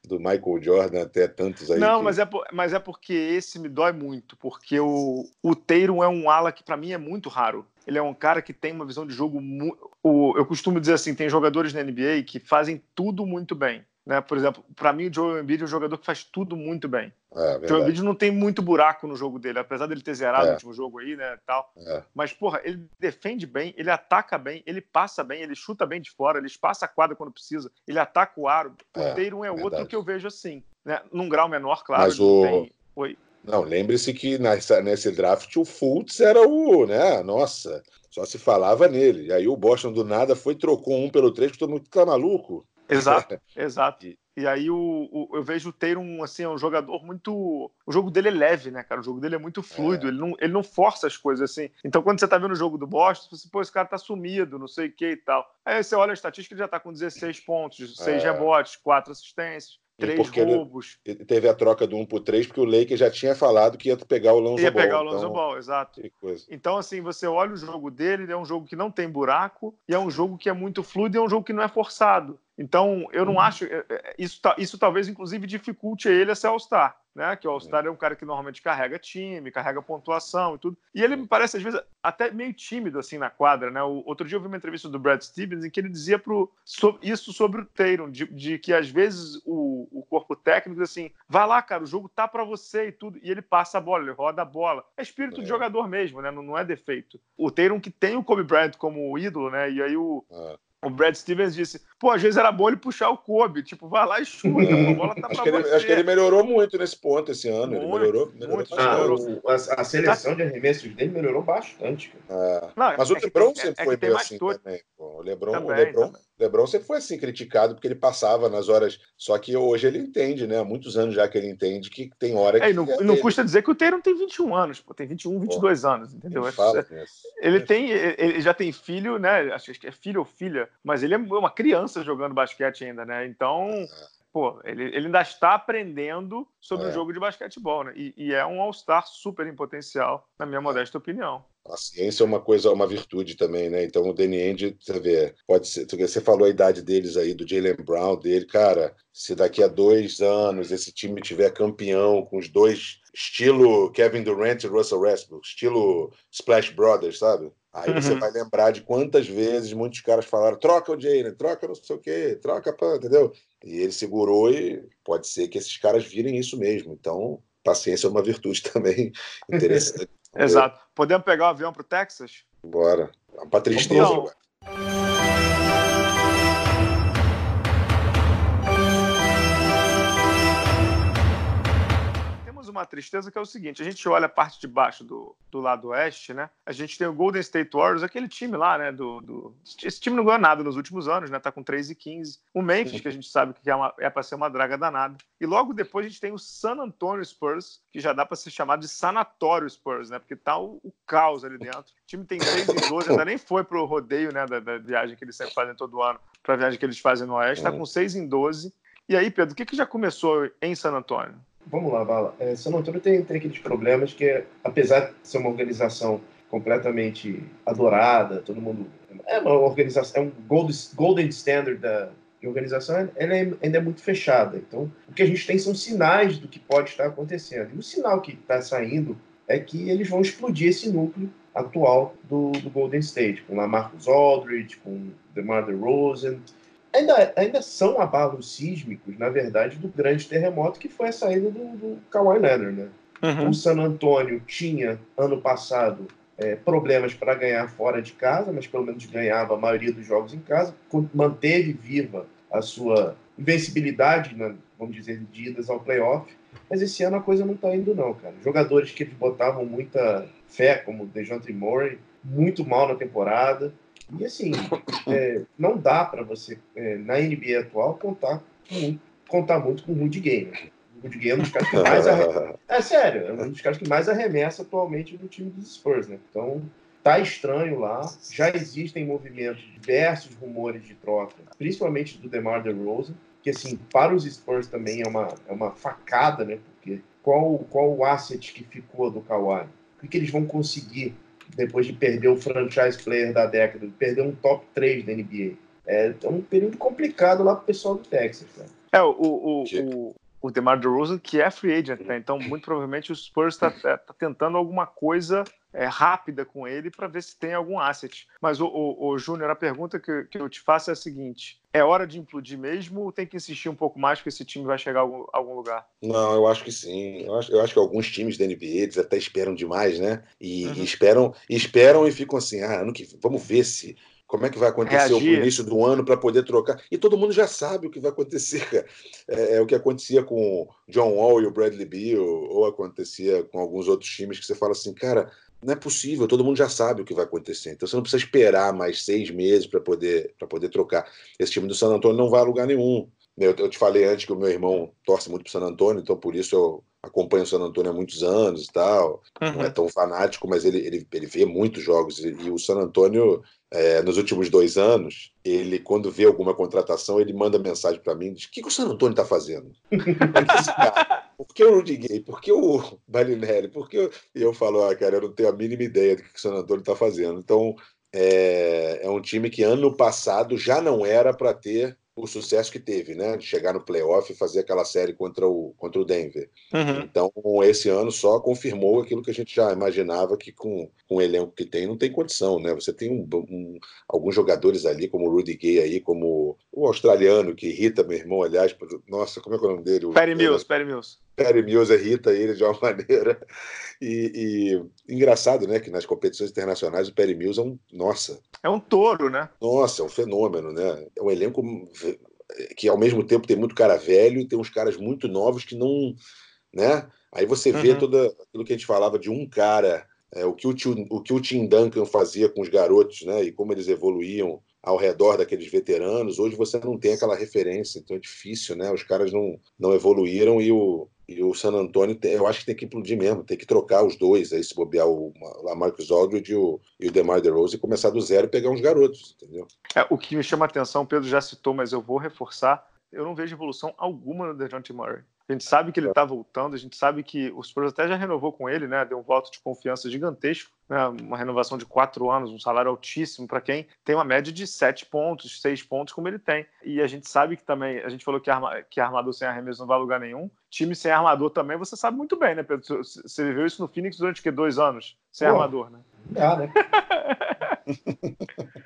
do Michael Jordan até tantos aí. Não, que... mas, é por, mas é porque esse me dói muito, porque o, o Tatum é um ala que para mim é muito raro. Ele é um cara que tem uma visão de jogo. Mu... O, eu costumo dizer assim: tem jogadores na NBA que fazem tudo muito bem. Né? Por exemplo, para mim, o Joel Embiid é um jogador que faz tudo muito bem. É, o Joel Embiid não tem muito buraco no jogo dele, apesar dele ter zerado é. o último jogo aí, né, tal. É. Mas, porra, ele defende bem, ele ataca bem, ele passa bem, ele chuta bem de fora, ele espaça a quadra quando precisa, ele ataca o aro. O é, Tatum é verdade. outro que eu vejo assim, né? Num grau menor, claro. Mas o... Tem... Oi. Não, lembre-se que nessa, nesse draft o Fultz era o, né, nossa, só se falava nele. E aí o Boston do nada foi, trocou um pelo três, que todo mundo tá maluco. Exato, exato. E aí o, o, eu vejo o Tatum, assim, é um jogador muito... O jogo dele é leve, né, cara? O jogo dele é muito fluido, é. Ele, não, ele não força as coisas, assim. Então, quando você tá vendo o jogo do Boston, você, pô, esse cara tá sumido, não sei o que e tal. Aí você olha a estatística, ele já tá com 16 pontos, 6 é. rebotes, 4 assistências três roubos. Ele teve a troca do 1 por 3 porque o Lakers já tinha falado que ia pegar o Lonzo Ia Ball, pegar o Lonzo então... Ball, exato. Então, assim, você olha o jogo dele, é um jogo que não tem buraco, e é um jogo que é muito fluido, e é um jogo que não é forçado. Então, eu não uhum. acho. É, é, isso, isso talvez, inclusive, dificulte ele a ser All-Star né? Que o All-Star é um cara que normalmente carrega time, carrega pontuação e tudo. E ele me parece, às vezes, até meio tímido assim na quadra, né? O, outro dia eu vi uma entrevista do Brad Stevens em que ele dizia pro, so, isso sobre o Tatum, de, de, que às vezes o, o corpo técnico diz assim: vai lá, cara, o jogo tá para você e tudo. E ele passa a bola, ele roda a bola. É espírito é. de jogador mesmo, né? Não, não é defeito. O Tatum que tem o Kobe Bryant como ídolo, né? E aí o. É o Brad Stevens disse: pô, às vezes era bom ele puxar o Kobe, tipo, vai lá e chuta, é. a bola tá acho, que ele, acho que ele melhorou muito nesse ponto esse ano. Muito, ele melhorou, melhorou muito, ah, a, a, seleção de arremessos dele melhorou bastante. É. Não, Mas é o Lebron sempre é foi meio assim também. Pô. O Lebron, também, o Lebron, também. Lebron sempre foi assim, criticado porque ele passava nas horas. Só que hoje ele entende, né? Há muitos anos já que ele entende que tem hora que. É, não, não custa dizer que o Taylor tem 21 anos, pô, tem 21, 22 pô, anos, entendeu? Fala, ele, tem, ele já tem filho, né? Acho que é filho ou filha, mas ele é uma criança jogando basquete ainda, né? Então. É pô, ele, ele ainda está aprendendo sobre é. o jogo de basquetebol, né? E, e é um All-Star super em potencial, na minha modesta opinião. A ciência é uma coisa, uma virtude também, né? Então o Danny Ainge, você vê, pode ser. Você falou a idade deles aí, do Jalen Brown dele, cara. Se daqui a dois anos esse time tiver campeão com os dois, estilo Kevin Durant e Russell Westbrook, estilo Splash Brothers, sabe? Aí uhum. você vai lembrar de quantas vezes muitos caras falaram: troca o Jalen, troca não sei o quê, troca, pra, entendeu? E ele segurou e pode ser que esses caras virem isso mesmo. Então, paciência é uma virtude também interessante. Exato. Podemos pegar o avião para o Texas? Bora. Para tristeza. Então, uma tristeza que é o seguinte: a gente olha a parte de baixo do, do lado oeste, né? A gente tem o Golden State Warriors, aquele time lá, né? Do, do... Esse time não ganhou nada nos últimos anos, né? Tá com 3 e 15. O Memphis, que a gente sabe que é, uma, é para ser uma draga danada. E logo depois a gente tem o San Antonio Spurs, que já dá para ser chamado de Sanatório Spurs, né? Porque tá o, o caos ali dentro. O time tem 3 e 12, ainda nem foi pro rodeio, né? Da, da viagem que eles sempre fazem todo ano, pra viagem que eles fazem no oeste. Tá com 6 em 12. E aí, Pedro, o que, que já começou em San Antônio? Vamos lá, Bala. É, San Antônio tem, tem aqueles problemas que, apesar de ser uma organização completamente adorada, todo mundo. É uma organização, é um gold, golden standard da de organização, ela é, ainda é muito fechada. Então, o que a gente tem são sinais do que pode estar acontecendo. E o sinal que está saindo é que eles vão explodir esse núcleo atual do, do Golden State, com Lamarcus Aldridge, com DeMar DeRozan, ainda, ainda são abalos sísmicos, na verdade, do grande terremoto que foi a saída do, do Kawhi Leonard, né? Uhum. O San Antonio tinha, ano passado, é, problemas para ganhar fora de casa, mas pelo menos ganhava a maioria dos jogos em casa, manteve viva a sua invencibilidade, né, vamos dizer, de idas ao playoff. Mas esse ano a coisa não está indo, não, cara. Jogadores que eles botavam muita fé, como o DeJounte Murray, muito mal na temporada. E assim, é, não dá para você, é, na NBA atual, contar, com, contar muito com o Rudy. Né? O Rudy Gay é um dos caras que mais arremessa. É sério, é um dos caras que mais arremessa atualmente no time dos Spurs, né? Então, tá estranho lá. Já existem movimentos, diversos rumores de troca, principalmente do DeMar DeRozan, que assim, para os Spurs também é uma, é uma facada, né? Porque qual, qual o asset que ficou do Kawhi? O que, que eles vão conseguir depois de perder o franchise player da década, de perder um top 3 da NBA. É, é um período complicado lá pro pessoal do Texas, cara. É, o, o, o, o DeMar DeRozan, que é free agent, né? Então, muito provavelmente o Spurs está tá tentando alguma coisa é, rápida com ele para ver se tem algum asset. Mas, o, o, o Júnior, a pergunta que, que eu te faço é a seguinte: é hora de implodir mesmo ou tem que insistir um pouco mais que esse time vai chegar a algum, algum lugar? Não, eu acho que sim. Eu acho, eu acho, que alguns times da NBA eles até esperam demais, né? E, uhum. e esperam, esperam e ficam assim: ah, ano que vamos ver se como é que vai acontecer Reagir. o início do ano para poder trocar. E todo mundo já sabe o que vai acontecer. É, é, o que acontecia com John Wall e o Bradley Beal, ou acontecia com alguns outros times que você fala assim, cara, não é possível, todo mundo já sabe o que vai acontecer. Então você não precisa esperar mais seis meses para poder, poder trocar. Esse time do San Antônio não vai a lugar nenhum. Eu, eu te falei antes que o meu irmão torce muito para o San Antônio, então por isso eu acompanho o San Antônio há muitos anos e tal. Uhum. Não é uhum. tão fanático, mas ele, ele, ele vê muitos jogos. E, e o San Antônio, é, nos últimos dois anos, ele, quando vê alguma contratação, ele manda mensagem para mim: diz, o que, que o San Antônio está fazendo? Por que o Gay? Por que o Balinelli? Por que eu... E eu falo, ah, cara, eu não tenho a mínima ideia do que o San Antônio está fazendo. Então, é, é um time que ano passado já não era para ter o sucesso que teve, né? De chegar no playoff e fazer aquela série contra o, contra o Denver. Uhum. Então, esse ano só confirmou aquilo que a gente já imaginava que com, com o elenco que tem, não tem condição, né? Você tem um, um, alguns jogadores ali, como o Rudy Gay aí, como o australiano que irrita meu irmão, aliás, nossa, como é que é o nome dele? Perry Mills, Perry Mills. Perry Mills irrita ele de uma maneira. E, e, engraçado, né, que nas competições internacionais o Perry Mills é um, nossa. É um touro, né? Nossa, é um fenômeno, né? É um elenco que ao mesmo tempo tem muito cara velho e tem uns caras muito novos que não, né? Aí você vê uhum. tudo aquilo que a gente falava de um cara, é, o, que o, tio, o que o Tim Duncan fazia com os garotos, né? E como eles evoluíam ao redor daqueles veteranos. Hoje você não tem aquela referência, então é difícil, né? Os caras não, não evoluíram e o, e o San Antonio, eu acho que tem que implodir mesmo, tem que trocar os dois, aí se bobear o Marcus Aldridge e o, e o DeMar DeRozan e começar do zero e pegar uns garotos, entendeu? É, o que me chama a atenção, Pedro já citou, mas eu vou reforçar, eu não vejo evolução alguma no DeJounte Murray. A gente sabe que ele está voltando, a gente sabe que o Spurs até já renovou com ele, né? Deu um voto de confiança gigantesco, né? Uma renovação de quatro anos, um salário altíssimo para quem tem uma média de sete pontos, seis pontos, como ele tem. E a gente sabe que também, a gente falou que, arma, que armador sem arremesso não vai a lugar nenhum. Time sem armador também, você sabe muito bem, né, Pedro? Você viveu isso no Phoenix durante que, dois anos, sem Pô, armador, né? Né?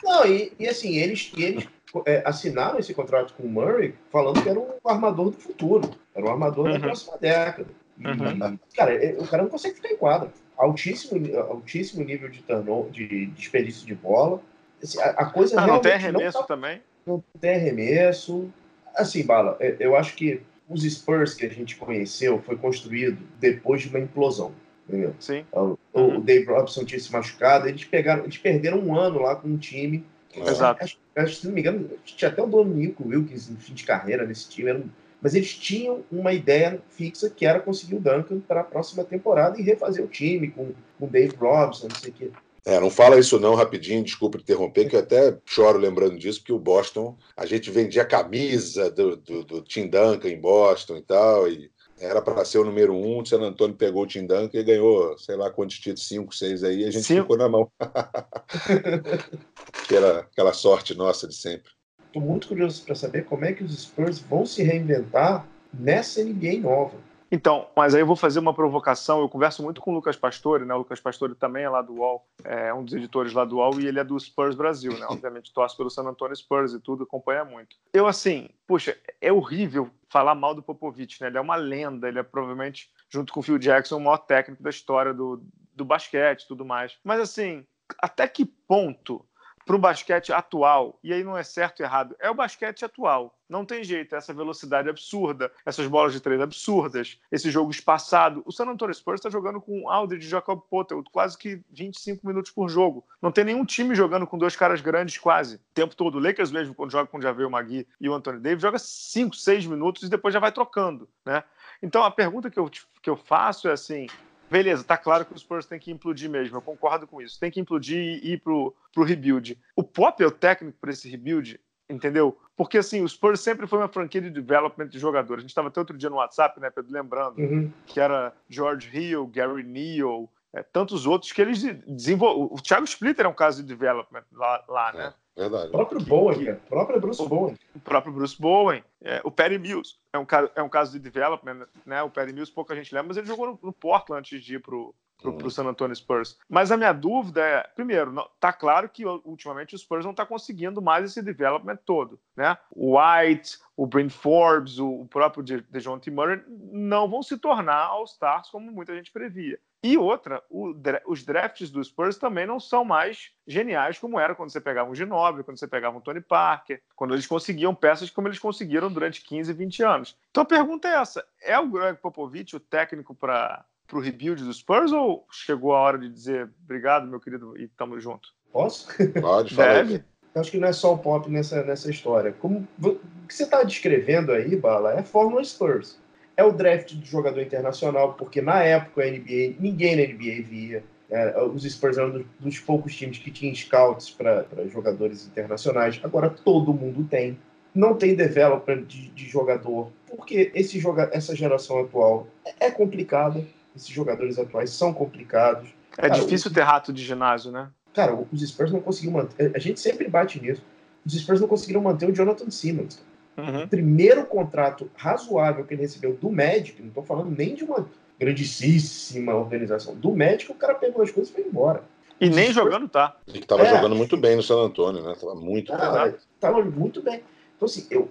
não, e, e assim, eles, eles é, assinaram esse contrato com o Murray falando que era um armador do futuro, era um armador uhum. da próxima década. E, uhum. cara, é, o cara não consegue ficar em quadra. Altíssimo, altíssimo nível de, turno, de desperdício de bola. Assim, a, a, coisa ah, não tem arremesso não tá, também? Não tem arremesso. Assim, Bala, é, eu acho que os Spurs que a gente conheceu foi construído depois de uma implosão. Entendeu? Sim. O, uhum. o Dave Robson tinha se machucado, eles, pegaram, eles perderam um ano lá com um time Exato. Acho, acho, se não me engano, tinha até o Dominico Wilkins no fim de carreira nesse time. Um... mas eles tinham uma ideia fixa que era conseguir o Duncan para a próxima temporada e refazer o time com o Dave Robson, não sei o quê. É, não fala isso não rapidinho, desculpa interromper, que eu até choro lembrando disso, porque o Boston, a gente vendia camisa do, do, do Tim Duncan em Boston e tal, e era para ser o número um, o San Antônio pegou o Tim Duncan e ganhou, sei lá quantos títulos, cinco, seis aí, e a gente Sim. ficou na mão. que era aquela sorte nossa de sempre. Estou muito curioso para saber como é que os Spurs vão se reinventar nessa NBA nova. Então, mas aí eu vou fazer uma provocação. Eu converso muito com o Lucas Pastore, né? O Lucas Pastore também é lá do UOL, é um dos editores lá do UOL, e ele é do Spurs Brasil, né? Obviamente torce pelo San Antonio Spurs e tudo, acompanha muito. Eu, assim, puxa, é horrível falar mal do Popovich, né? Ele é uma lenda, ele é provavelmente, junto com o Phil Jackson, o maior técnico da história do, do basquete e tudo mais. Mas assim, até que ponto para o basquete atual, e aí não é certo e errado, é o basquete atual. Não tem jeito, essa velocidade absurda, essas bolas de três absurdas, esse jogo espaçado. O San Antonio Spurs está jogando com Aldridge e Jacob Potter quase que 25 minutos por jogo. Não tem nenhum time jogando com dois caras grandes quase o tempo todo. O Lakers mesmo, quando joga com o Javier Magui e o Anthony Davis, joga 5, 6 minutos e depois já vai trocando, né? Então a pergunta que eu, que eu faço é assim: Beleza, tá claro que os Spurs têm que implodir mesmo, eu concordo com isso. Tem que implodir e ir pro, pro rebuild. O Pop é o técnico para esse rebuild, entendeu? Porque assim, o Spurs sempre foi uma franquia de development de jogadores. A gente estava até outro dia no WhatsApp, né, Pedro, lembrando, uhum. que era George Hill, Gary Neal, é, tantos outros que eles desenvolveram. O Thiago Splitter é um caso de development lá, lá né? É. Verdade. O próprio Bowen. O próprio Bruce o, Bowen. O próprio Bruce Bowen. É, o Perry Mills é um, é um caso de development, né? O Perry Mills pouca gente lembra, mas ele jogou no, no Portland antes de ir pro, pro, pro, San Antonio Spurs. Mas a minha dúvida é, primeiro, não, tá claro que ultimamente o Spurs não está conseguindo mais esse development todo, né? O White, o Brent Forbes, o, o próprio DeJounte Murray não vão se tornar All-Stars como muita gente previa. E outra, o, os drafts dos Spurs também não são mais geniais como era quando você pegava um Ginobili, quando você pegava um Tony Parker, quando eles conseguiam peças como eles conseguiram durante 15, 20 anos. Então a pergunta é essa: é o Greg Popovich o técnico para o rebuild dos Spurs ou chegou a hora de dizer obrigado, meu querido, e tamo junto? Posso? Pode, falar. Deve. Acho que não é só o Pop nessa, nessa história. Como, o que você está descrevendo aí, Bala, é a Fórmula Spurs é o draft do jogador internacional, porque na época a NBA, ninguém na NBA via. É, os Spurs eram dos, poucos times que tinham scouts para jogadores internacionais. Agora todo mundo tem. Não tem developer de, de jogador, porque esse joga, essa geração atual é, complicada. Esses jogadores atuais são complicados. É cara, difícil ter rato de ginásio, né? Cara, os Spurs não conseguiram manter. A gente sempre bate nisso. Os Spurs não conseguiram manter o Jonathan Simmons. Uhum. O primeiro contrato razoável que ele recebeu do médico, não estou falando nem de uma grandíssima organização, do médico, o cara pegou as coisas e foi embora. E nem jogando tá. E que estava é. jogando muito bem no San Antônio, né? Tava muito ah, bem. Tava muito bem. Então, assim, eu,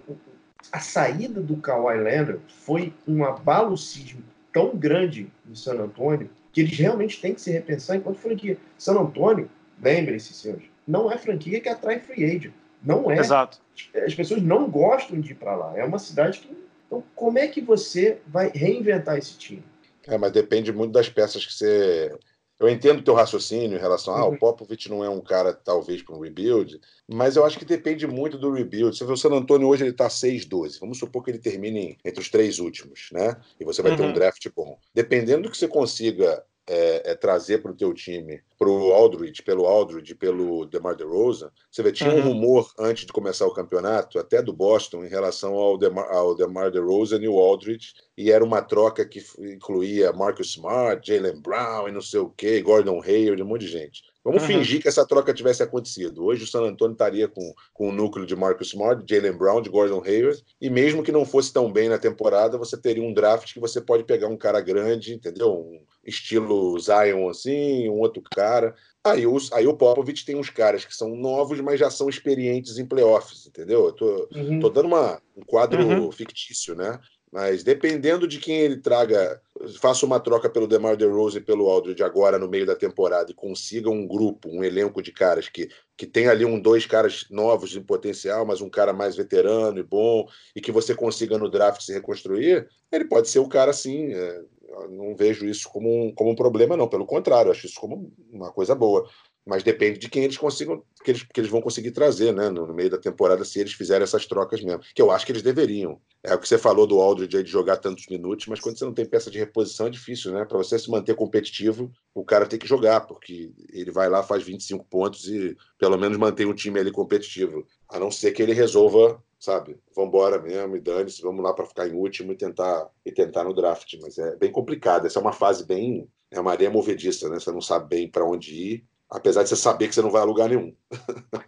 a saída do Kawhi Leonard foi um abalo sísmico tão grande no San Antônio que eles realmente têm que se repensar enquanto franquia. San Antônio, lembrem-se, senhores, não é franquia que atrai free agent. Não é. Exato. As pessoas não gostam de ir para lá. É uma cidade que. Então, como é que você vai reinventar esse time? É, mas depende muito das peças que você. Eu entendo o teu raciocínio em relação a ah, o uhum. Popovich não é um cara, talvez, para um rebuild, mas eu acho que depende muito do rebuild. Você vê o San Antonio hoje, ele está 6-12. Vamos supor que ele termine entre os três últimos, né? E você vai uhum. ter um uhum. draft bom. Dependendo do que você consiga é, é, trazer para o teu time, para o Aldridge, pelo Aldridge, pelo DeMar DeRozan, você vê, tinha uhum. um rumor antes de começar o campeonato, até do Boston, em relação ao DeMar, ao DeMar DeRozan e o Aldridge, e era uma troca que incluía Marcus Smart, Jalen Brown e não sei o quê, Gordon Hayward, um monte de gente. Vamos uhum. fingir que essa troca tivesse acontecido. Hoje o San Antonio estaria com, com o núcleo de Marcus Smart, Jalen Brown, de Gordon Hayward, e mesmo que não fosse tão bem na temporada, você teria um draft que você pode pegar um cara grande, entendeu? Um estilo Zion assim, um outro cara. Aí, os, aí o Popovich tem uns caras que são novos, mas já são experientes em playoffs, entendeu? Eu tô, uhum. tô dando uma, um quadro uhum. fictício, né? Mas dependendo de quem ele traga, faça uma troca pelo DeMar DeRozan e pelo Aldridge agora no meio da temporada e consiga um grupo, um elenco de caras que, que tem ali um dois caras novos em potencial, mas um cara mais veterano e bom, e que você consiga no draft se reconstruir, ele pode ser o cara assim. É, não vejo isso como um, como um problema, não. Pelo contrário, acho isso como uma coisa boa mas depende de quem eles consigam, que eles, que eles vão conseguir trazer, né, no, no, meio da temporada, se eles fizerem essas trocas mesmo. Que eu acho que eles deveriam. É o que você falou do Aldridge aí de jogar tantos minutos, mas quando você não tem peça de reposição é difícil, né? Para você se manter competitivo, o cara tem que jogar, porque ele vai lá, faz 25 pontos e pelo menos mantém o time ali competitivo. A não ser que ele resolva, sabe, vamos embora mesmo e dane-se, vamos lá para ficar em último e tentar, e tentar no draft. Mas é bem complicado. Essa é uma fase bem. É uma areia movediça, né? Você não sabe bem para onde ir apesar de você saber que você não vai a lugar nenhum.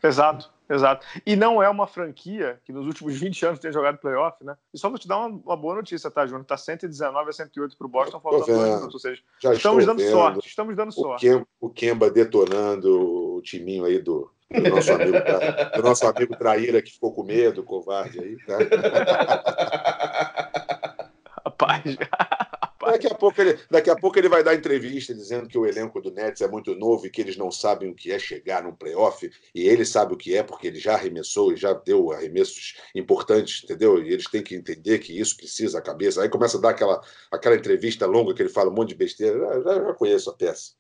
exato, exato. E não é uma franquia que nos últimos 20 anos tem jogado playoff, né? E só vou te dar uma, uma boa notícia, tá, Júnior? Tá 119 a 108 para o Boston, faltando dois minutos. Ou seja, Já estamos dando vendo. sorte, estamos dando sorte. O Kemba, o Kemba detonando o timinho aí do, do nosso amigo, do nosso amigo traíra que ficou com medo, covarde aí, tá? Rapaz, Daqui a, pouco ele, daqui a pouco ele vai dar entrevista dizendo que o elenco do Nets é muito novo e que eles não sabem o que é chegar num playoff. E ele sabe o que é, porque ele já arremessou e já deu arremessos importantes, entendeu? E eles têm que entender que isso precisa a cabeça. Aí começa a dar aquela, aquela entrevista longa que ele fala um monte de besteira. Já, já conheço a peça.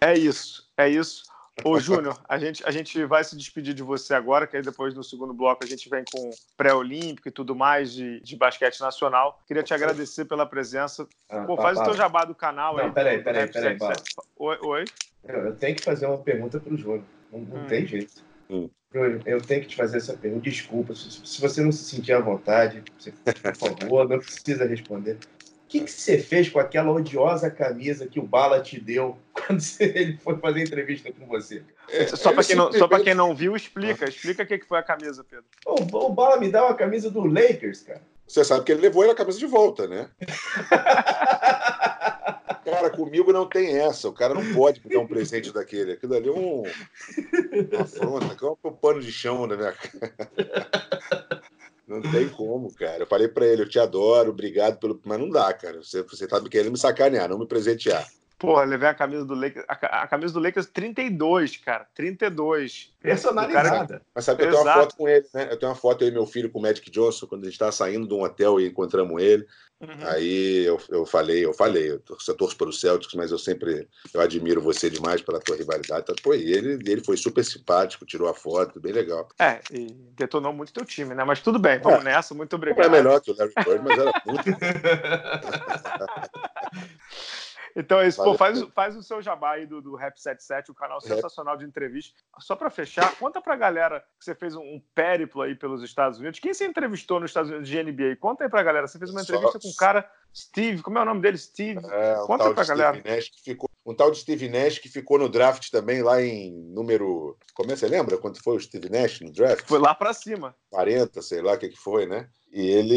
É isso, é isso. Ô, Júnior, a gente, a gente vai se despedir de você agora, que aí depois no segundo bloco a gente vem com pré-olímpico e tudo mais de, de basquete nacional. Queria te agradecer pela presença. Ah, Pô, faz o teu jabá do canal não, aí. Peraí, peraí, peraí. peraí oi, oi. Eu tenho que fazer uma pergunta para o Júnior. Não, não hum. tem jeito. Hum. Júnior, eu tenho que te fazer essa pergunta. Desculpa, se, se você não se sentir à vontade, você, por favor, não precisa responder. O que, que você fez com aquela odiosa camisa que o Bala te deu quando ele foi fazer entrevista com você? É, só para quem, não, só quem não viu, explica. Explica o que, que foi a camisa, Pedro. O, o Bala me dá uma camisa do Lakers, cara. Você sabe que ele levou a camisa de volta, né? cara, comigo não tem essa. O cara não pode me dar um presente daquele. Aquilo ali é um. Uma afronta, que é um pano de chão na minha cara. Não tem como, cara. Eu falei para ele, eu te adoro, obrigado pelo. Mas não dá, cara. Você, você tá querendo me sacanear, não me presentear. Porra, levei a camisa do Lakers. A, a camisa do Lakers 32, cara. 32. Personalizada. Cara, mas sabe que eu tenho uma foto com ele, né? Eu tenho uma foto aí, meu filho, com o Magic Johnson, quando a gente estava saindo de um hotel e encontramos ele. Uhum. Aí eu, eu falei, eu falei, eu torço, eu torço para o Celtics, mas eu sempre eu admiro você demais pela tua rivalidade. Então, pô, ele, ele foi super simpático, tirou a foto, bem legal. É, e detonou muito teu time, né? Mas tudo bem, vamos é. nessa, muito obrigado. Não é melhor que o Larry Bird, mas era muito. Então é isso. Pô, faz, faz o seu jabá aí do, do Rap 77, o canal sensacional de entrevista. Só para fechar, conta pra galera que você fez um, um, périplo aí pelos Estados Unidos. Quem você entrevistou nos Estados Unidos de NBA? Conta aí pra galera. Você fez uma entrevista Só... com um cara, Steve, como é o nome dele? Steve. É, um conta pra galera. Steve Nash que ficou, um tal de Steve Nash que ficou no draft também lá em número. Como é que você lembra quando foi o Steve Nash no draft? Foi lá para cima. 40, sei lá o que, que foi, né? E ele,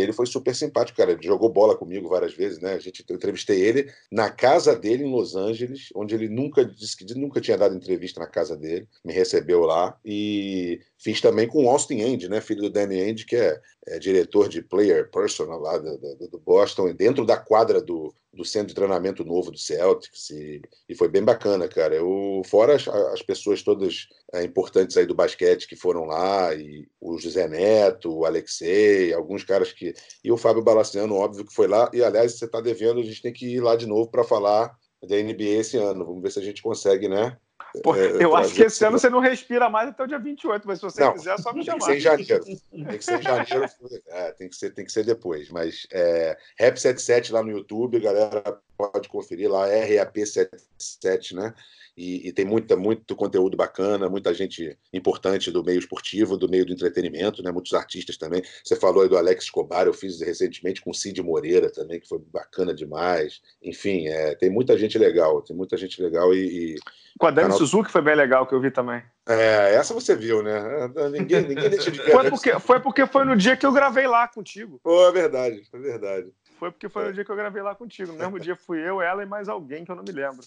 ele foi super simpático, cara. Ele jogou bola comigo várias vezes, né? A gente, eu entrevistei ele na casa dele em Los Angeles, onde ele nunca disse que nunca tinha dado entrevista na casa dele. Me recebeu lá e fiz também com o Austin End, né? Filho do Danny End, que é, é diretor de player personal lá do, do, do Boston, dentro da quadra do, do centro de treinamento novo do Celtics e, e foi bem bacana, cara. Eu, fora as, as pessoas todas é, importantes aí do basquete que foram lá, e o José Neto, o Alexei, alguns caras que. E o Fábio Balaciano, óbvio que foi lá. E aliás, você está devendo, a gente tem que ir lá de novo para falar da NBA esse ano. Vamos ver se a gente consegue, né? Pô, é, eu acho que esse ano você não respira mais até o dia 28, mas se você não, quiser, é só me chamar. Tem que ser em janeiro. Tem que ser em janeiro. É, tem, que ser, tem que ser depois. Mas é, Rap77 lá no YouTube, galera pode conferir lá, RAP77, né? E, e, tem muita, muito conteúdo bacana, muita gente importante do meio esportivo, do meio do entretenimento, né? muitos artistas também. Você falou aí do Alex Escobar, eu fiz recentemente com o Cid Moreira também, que foi bacana demais. Enfim, é, tem muita gente legal, tem muita gente legal e. e com a Dani canal... Suzuki foi bem legal que eu vi também. É, essa você viu, né? Ninguém, ninguém deixa de ver. Foi porque, foi porque foi no dia que eu gravei lá contigo. Pô, é verdade, é verdade. Foi porque foi no dia que eu gravei lá contigo. No mesmo dia fui eu, ela e mais alguém que eu não me lembro.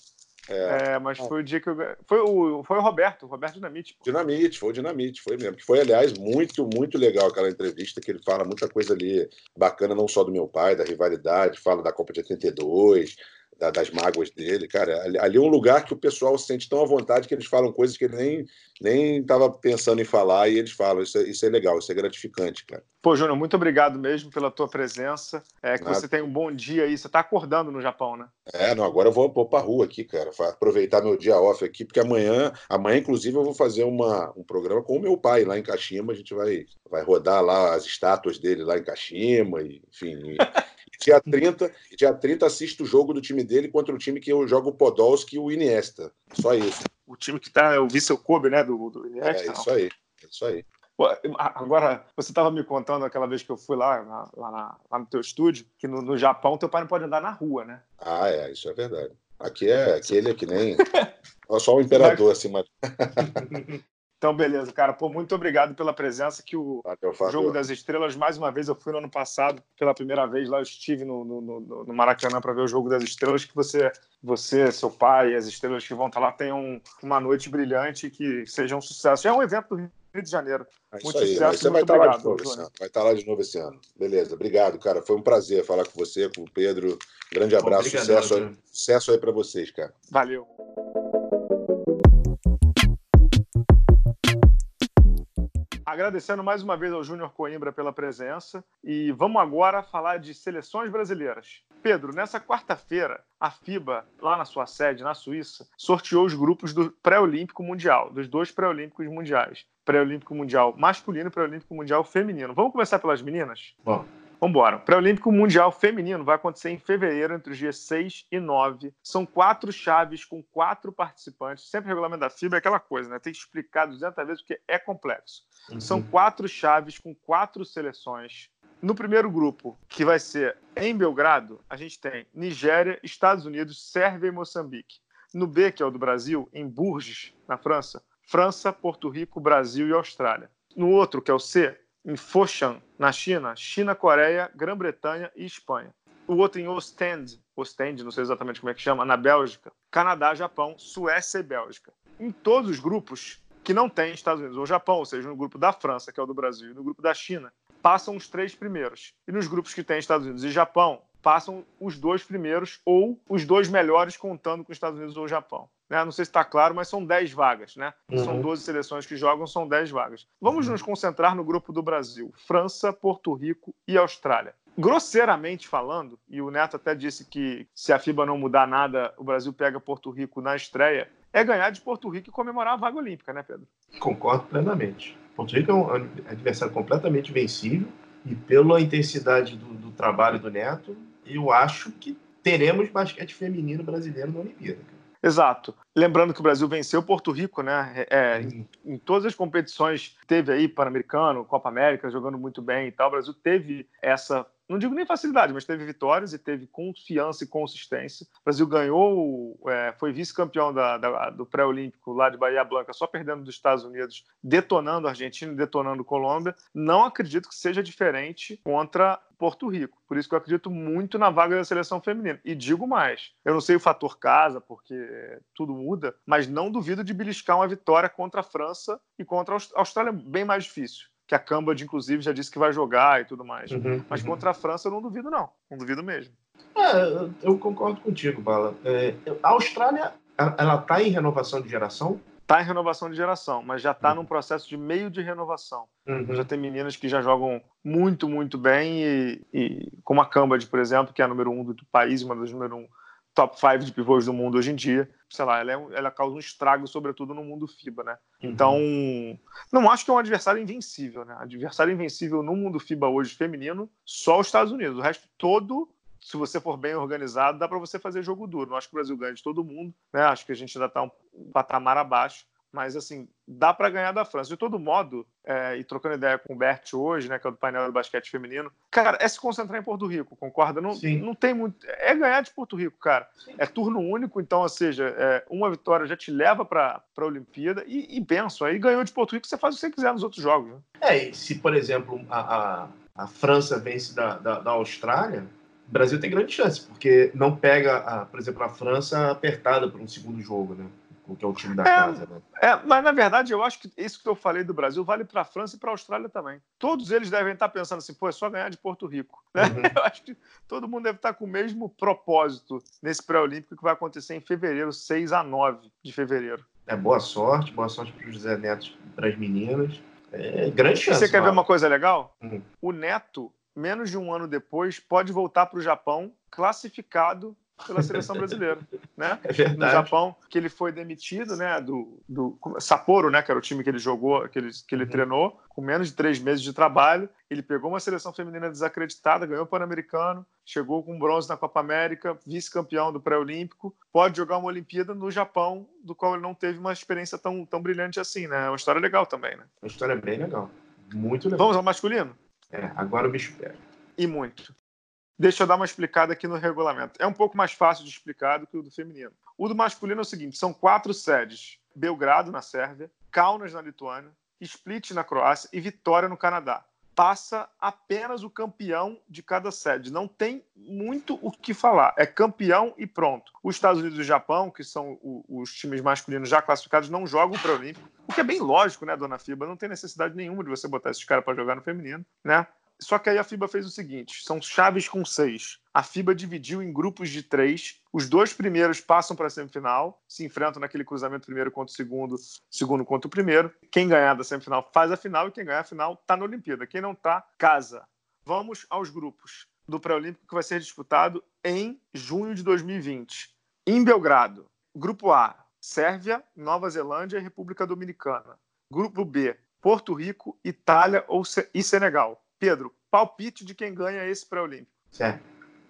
É, é, mas foi o dia que eu. Foi o, foi o Roberto, o Roberto Dinamite. Pô. Dinamite, foi o Dinamite, foi mesmo. Que foi, aliás, muito, muito legal aquela entrevista, que ele fala muita coisa ali bacana, não só do meu pai, da rivalidade, fala da Copa de 82, da, das mágoas dele, cara. Ali, ali, é um lugar que o pessoal se sente tão à vontade que eles falam coisas que ele nem nem estava pensando em falar e eles falam. Isso é, isso é legal, isso é gratificante, cara. Pô, Júnior, muito obrigado mesmo pela tua presença. É que Nada. você tem um bom dia aí. Você está acordando no Japão, né? É, não, agora eu vou, vou para rua aqui, cara. Aproveitar meu dia off aqui, porque amanhã, amanhã inclusive, eu vou fazer uma, um programa com o meu pai lá em Kashima. A gente vai, vai rodar lá as estátuas dele lá em Kashima, e, enfim. Dia 30, dia 30 assisto o jogo do time dele contra o time que eu jogo o Podolski e o Iniesta. Só isso. O time que tá, eu vi seu Kobe, né, do, do Iniesta. É isso aí, é isso aí. Agora, você estava me contando aquela vez que eu fui lá, lá, lá, lá no teu estúdio, que no, no, Japão teu pai não pode andar na rua, né? Ah, é, isso é verdade. Aqui é aquele é que nem. Só o imperador acima. Então, beleza, cara. Pô, muito obrigado pela presença. Que o Jogo das Estrelas, mais uma vez, eu fui no ano passado, pela primeira vez lá, eu estive no, no, no, no Maracanã para ver o Jogo das Estrelas. Que você, você, seu pai e as estrelas que vão estar lá tenham uma noite brilhante e que seja um sucesso. Já é um evento do Rio de Janeiro. É muito aí, sucesso. Você vai estar, obrigado, lá de novo esse ano. vai estar lá de novo esse ano. Beleza, obrigado, cara. Foi um prazer falar com você, com o Pedro. Grande abraço, Obrigado, sucesso, aí, sucesso aí para vocês, cara. Valeu. Agradecendo mais uma vez ao Júnior Coimbra pela presença e vamos agora falar de seleções brasileiras. Pedro, nessa quarta-feira, a FIBA, lá na sua sede, na Suíça, sorteou os grupos do pré-olímpico mundial, dos dois pré-olímpicos mundiais. Pré-olímpico mundial masculino e pré-olímpico mundial feminino. Vamos começar pelas meninas? Bom. Vamos embora. O Pré-Olímpico Mundial Feminino vai acontecer em fevereiro, entre os dias 6 e 9. São quatro chaves com quatro participantes. Sempre o regulamento da FIBA é aquela coisa, né? Tem que explicar 200 vezes porque é complexo. Uhum. São quatro chaves com quatro seleções. No primeiro grupo, que vai ser em Belgrado, a gente tem Nigéria, Estados Unidos, Sérvia e Moçambique. No B, que é o do Brasil, em Bourges, na França, França, Porto Rico, Brasil e Austrália. No outro, que é o C, em Foshan, na China, China, Coreia, Grã-Bretanha e Espanha. O outro em Ostend, Ostend, não sei exatamente como é que chama, na Bélgica, Canadá, Japão, Suécia e Bélgica. Em todos os grupos que não tem Estados Unidos ou Japão, ou seja, no grupo da França, que é o do Brasil, e no grupo da China, passam os três primeiros. E nos grupos que tem Estados Unidos e Japão, passam os dois primeiros ou os dois melhores contando com Estados Unidos ou Japão. Né? Não sei se está claro, mas são 10 vagas. Né? Uhum. São 12 seleções que jogam, são 10 vagas. Vamos uhum. nos concentrar no grupo do Brasil: França, Porto Rico e Austrália. Grosseiramente falando, e o Neto até disse que se a FIBA não mudar nada, o Brasil pega Porto Rico na estreia, é ganhar de Porto Rico e comemorar a vaga olímpica, né, Pedro? Concordo plenamente. Porto Rico é um adversário completamente vencível e pela intensidade do, do trabalho do Neto, eu acho que teremos basquete feminino brasileiro na Olimpíada. Exato. Lembrando que o Brasil venceu Porto Rico, né? É, em, em, todas as competições teve aí Pan-Americano, Copa América, jogando muito bem e tal. O Brasil teve essa não digo nem facilidade, mas teve vitórias e teve confiança e consistência. O Brasil ganhou, é, foi vice-campeão do pré-olímpico lá de Bahia Blanca, só perdendo dos Estados Unidos, detonando a Argentina detonando a Colômbia. Não acredito que seja diferente contra Porto Rico. Por isso que eu acredito muito na vaga da seleção feminina. E digo mais, eu não sei o fator casa, porque tudo muda, mas não duvido de beliscar uma vitória contra a França e contra a Austrália, bem mais difícil que a Cambad, inclusive, já disse que vai jogar e tudo mais. Uhum, Mas uhum. contra a França eu não duvido, não. Não duvido mesmo. É, eu concordo contigo, Bala. É, a Austrália, ela está em renovação de geração? Está em renovação de geração, mas já está uhum. num processo de meio de renovação. Uhum. Já tem meninas que já jogam muito, muito bem, e, e como a Cambad, por exemplo, que é a número um do país, uma das número um top 5 de pivôs do mundo hoje em dia. Sei lá, ela, é, ela causa um estrago, sobretudo no mundo FIBA, né? Uhum. Então, não acho que é um adversário invencível, né? Adversário invencível no mundo FIBA hoje feminino, só os Estados Unidos. O resto todo, se você for bem organizado, dá para você fazer jogo duro. Não acho que o Brasil ganhe de todo mundo, né? Acho que a gente ainda está um patamar abaixo mas assim, dá para ganhar da França. De todo modo, é, e trocando ideia com o Bert hoje, né, que é do painel do basquete feminino, cara, é se concentrar em Porto Rico, concorda? Não, não tem muito. É ganhar de Porto Rico, cara. Sim. É turno único, então, ou seja, é, uma vitória já te leva para a Olimpíada e, e benção. Aí ganhou de Porto Rico, você faz o que você quiser nos outros jogos. Né? É, e se, por exemplo, a, a, a França vence da, da, da Austrália, o Brasil tem grande chance, porque não pega, a, por exemplo, a França apertada para um segundo jogo, né? Que é o time da é, casa. Né? É, mas na verdade eu acho que isso que eu falei do Brasil vale para a França e para a Austrália também. Todos eles devem estar pensando assim, pô, é só ganhar de Porto Rico. Né? Uhum. Eu acho que todo mundo deve estar com o mesmo propósito nesse pré-olímpico que vai acontecer em fevereiro, 6 a 9 de fevereiro. É boa sorte, boa sorte para o José Neto, para as meninas. É grande chance. Você quer ver uma coisa legal? Uhum. O Neto, menos de um ano depois, pode voltar para o Japão classificado pela seleção brasileira, né? É no Japão, que ele foi demitido, né? Do, do Sapporo, né? Que era o time que ele jogou, que ele, que ele uhum. treinou, com menos de três meses de trabalho. Ele pegou uma seleção feminina desacreditada, ganhou o Pan-Americano, chegou com bronze na Copa América, vice-campeão do pré-olímpico. Pode jogar uma Olimpíada no Japão, do qual ele não teve uma experiência tão, tão brilhante assim, né? É uma história legal também, né? Uma história bem legal. Muito legal. Vamos ao masculino? É, agora o bicho pega. E muito. Deixa eu dar uma explicada aqui no regulamento. É um pouco mais fácil de explicar do que o do feminino. O do masculino é o seguinte: são quatro sedes: Belgrado, na Sérvia, Kaunas na Lituânia, Split na Croácia e Vitória no Canadá. Passa apenas o campeão de cada sede. Não tem muito o que falar. É campeão e pronto. Os Estados Unidos e o Japão, que são os times masculinos já classificados, não jogam para o Olímpico. O que é bem lógico, né, dona FIBA? Não tem necessidade nenhuma de você botar esses caras para jogar no feminino, né? Só que aí a FIBA fez o seguinte: são chaves com seis. A FIBA dividiu em grupos de três. Os dois primeiros passam para a semifinal, se enfrentam naquele cruzamento primeiro contra o segundo, segundo contra o primeiro. Quem ganhar da semifinal faz a final e quem ganhar a final está na Olimpíada. Quem não está, casa. Vamos aos grupos do pré-olímpico que vai ser disputado em junho de 2020. Em Belgrado, grupo A, Sérvia, Nova Zelândia e República Dominicana. Grupo B, Porto Rico, Itália e Senegal. Pedro, palpite de quem ganha esse pré-olímpico. Certo.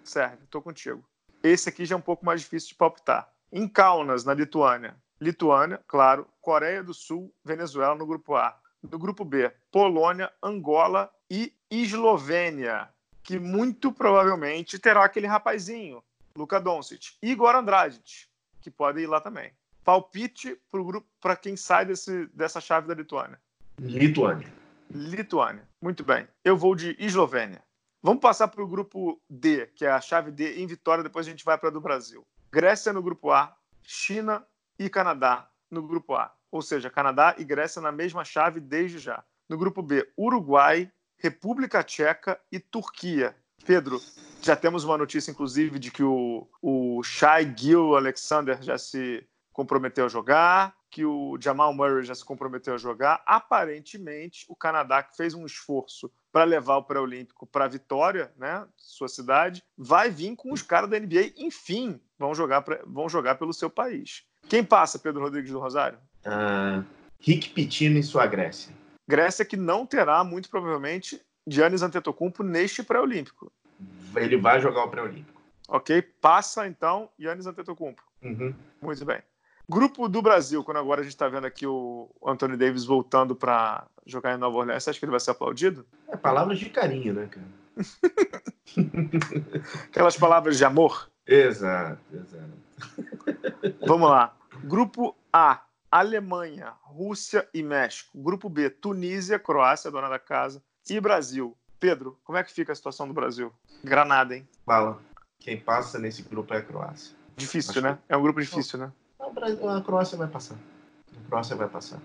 Certo, estou contigo. Esse aqui já é um pouco mais difícil de palpitar. Em Kaunas, na Lituânia. Lituânia, claro. Coreia do Sul, Venezuela no grupo A. No grupo B, Polônia, Angola e Eslovênia, que muito provavelmente terá aquele rapazinho, Luka Doncic, Igor Andrade, que pode ir lá também. Palpite para grupo para quem sai desse, dessa chave da Lituânia. Lituânia. Lituânia. Muito bem. Eu vou de Eslovênia. Vamos passar para o grupo D, que é a chave D em Vitória, depois a gente vai para a do Brasil. Grécia no grupo A, China e Canadá no grupo A. Ou seja, Canadá e Grécia na mesma chave desde já. No grupo B, Uruguai, República Tcheca e Turquia. Pedro, já temos uma notícia, inclusive, de que o, o Shai Gil Alexander já se comprometeu a jogar que o Jamal Murray já se comprometeu a jogar. Aparentemente, o Canadá, que fez um esforço para levar o pré-olímpico para a vitória, né, sua cidade, vai vir com os caras da NBA, enfim, vão jogar, pra, vão jogar pelo seu país. Quem passa, Pedro Rodrigues do Rosário? Uh, Rick Pitino e sua Grécia. Grécia que não terá, muito provavelmente, Giannis Antetokounmpo neste pré-olímpico. Ele vai jogar o pré-olímpico. Ok, passa então Giannis Antetokounmpo. Uhum. Muito bem. Grupo do Brasil, quando agora a gente está vendo aqui o Anthony Davis voltando para jogar em Nova Orleans, você acha que ele vai ser aplaudido? É palavras de carinho, né, cara? Aquelas palavras de amor. Exato, exato. Vamos lá. Grupo A, Alemanha, Rússia e México. Grupo B, Tunísia, Croácia, dona da casa, e Brasil. Pedro, como é que fica a situação do Brasil? Granada, hein? Fala. Quem passa nesse grupo é a Croácia. Difícil, Acho né? Que... É um grupo difícil, né? A Croácia vai passar. A Croácia vai passar.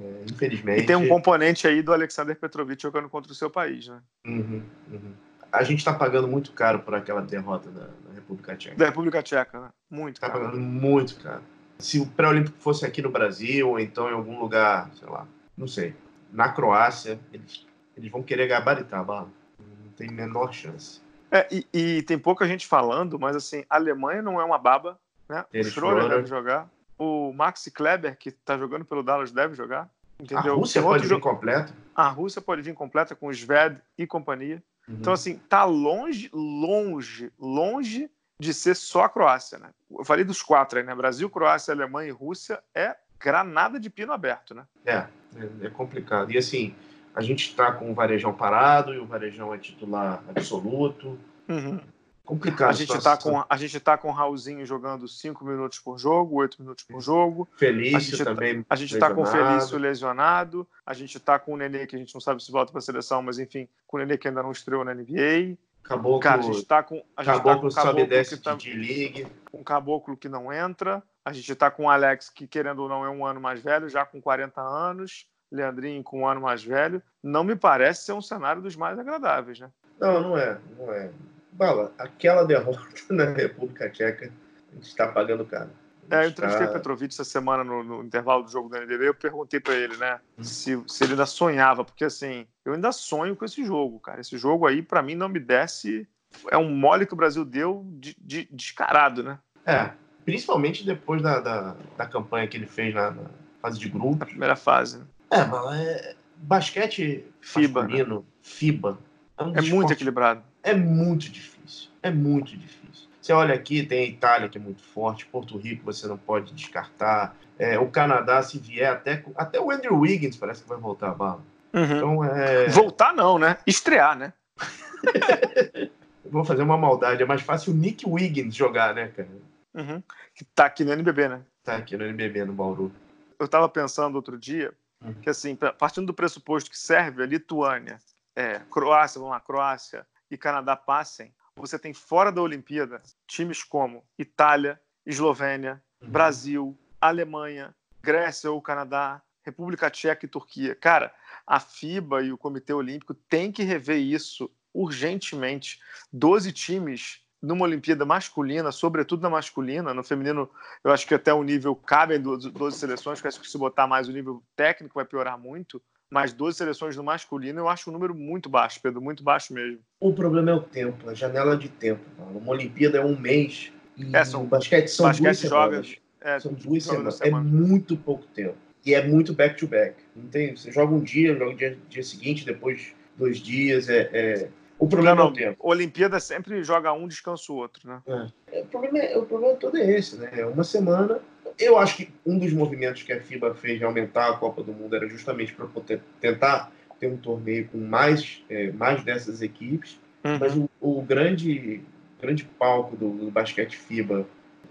É, infelizmente. E tem um componente aí do Alexander Petrovic jogando contra o seu país, né? Uhum, uhum. A gente está pagando muito caro por aquela derrota da, da, República Tcheca. Da República Tcheca, né? Muito tá caro. pagando muito caro. Se o pré-olímpico fosse aqui no Brasil, ou então em algum lugar, sei lá, não sei, na Croácia, eles, eles vão querer gabaritar bala. Não tem menor chance. É, e, e, tem pouca gente falando, mas assim, a Alemanha não é uma baba né? o Schroeder deve jogar. O Maxi Kleber, que está jogando pelo Dallas, deve jogar. Entendeu? A Rússia pode vir completa. A Rússia pode vir completa com o Sved e companhia. Uhum. Então, assim, tá longe, longe, longe de ser só a Croácia, né? Eu falei dos quatro aí, né? Brasil, Croácia, Alemanha e Rússia é granada de pino aberto, né? É, é, é complicado. E assim, a gente está com o Varejão parado e o Varejão é titular absoluto. Uhum. Complicado. A gente está com a gente tá com o Raulzinho jogando 5 minutos por jogo, 8 minutos por jogo. Felício a gente tá- também. Tá, a gente está com o Felício lesionado. A gente está com o Nenê que a gente não sabe se volta para a seleção, mas enfim, com o Nenê que ainda não estreou na NBA. Caboclo, Cara, a gente está com a gente Caboclo, tá com sobe desce tá, de league. Um caboclo que não entra. A gente está com o Alex que querendo ou não é um ano mais velho, já com 40 anos. Leandrinho com um ano mais velho. Não me parece ser um cenário dos mais agradáveis, né? Não, não é, não é. Bala, aquela derrota na República Tcheca, a gente está pagando caro. É, eu entrevistei tá... Petrovic essa semana no, no, intervalo do jogo do NDB, eu perguntei para ele, né, hum. se, se ele ainda sonhava, porque assim, eu ainda sonho com esse jogo, cara. Esse jogo aí, para mim, não me desce. É um mole que o Brasil deu de, de, descarado, né? É, principalmente depois da, da, da campanha que ele fez na, na fase de grupo. Na primeira fase. Né? É, Bala, é... basquete FIBA, né? FIBA. É, um é muito equilibrado é muito difícil. É muito difícil. Você olha aqui, tem a Itália que é muito forte, Porto Rico você não pode descartar. É, o Canadá, se vier, até, até o Andrew Wiggins parece que vai voltar a bala. Uhum. Então, é... Voltar não, né? Estrear, né? vou fazer uma maldade. É mais fácil o Nick Wiggins jogar, né, cara? Uhum. Que tá aqui no NBB, né? Tá aqui no NBB, no Bauru. eu estava pensando outro dia uhum. que, assim, partindo do pressuposto que Sérvia, Lituânia, é, Croácia, vamos lá, Croácia e Canadá passem, você tem fora da Olimpíada times como Itália, Eslovênia, uhum. Brasil, Alemanha, Grécia ou Canadá, República Tcheca e Turquia. Cara, a FIBA e o Comitê Olímpico têm que rever isso urgentemente. Doze times numa Olimpíada masculina, sobretudo na masculina, no feminino, eu acho que até o nível cabem 12 seleções, que acho que se botar mais o nível técnico vai piorar muito, mas 12 seleções no masculino eu acho um número muito baixo, Pedro, muito baixo mesmo. O problema é o tempo, a janela de tempo. Uma Olimpíada é um mês e é, são, basquete são basquete duas joga, semanas. É, são duas semanas. É muito pouco tempo. E é muito back-to-back. Não tem, você joga um dia, joga o dia, dia seguinte, depois dois dias. É, é... O problema não, é o tempo. Olimpíada sempre joga um, descansa o outro, né? É. é o, problema é, o problema todo é esse, né? É uma semana. Eu acho que um dos movimentos que a FIBA fez de aumentar a Copa do Mundo era justamente para tentar ter um torneio com mais, é, mais dessas equipes. Uhum. Mas o, o, grande, grande palco do, do basquete FIBA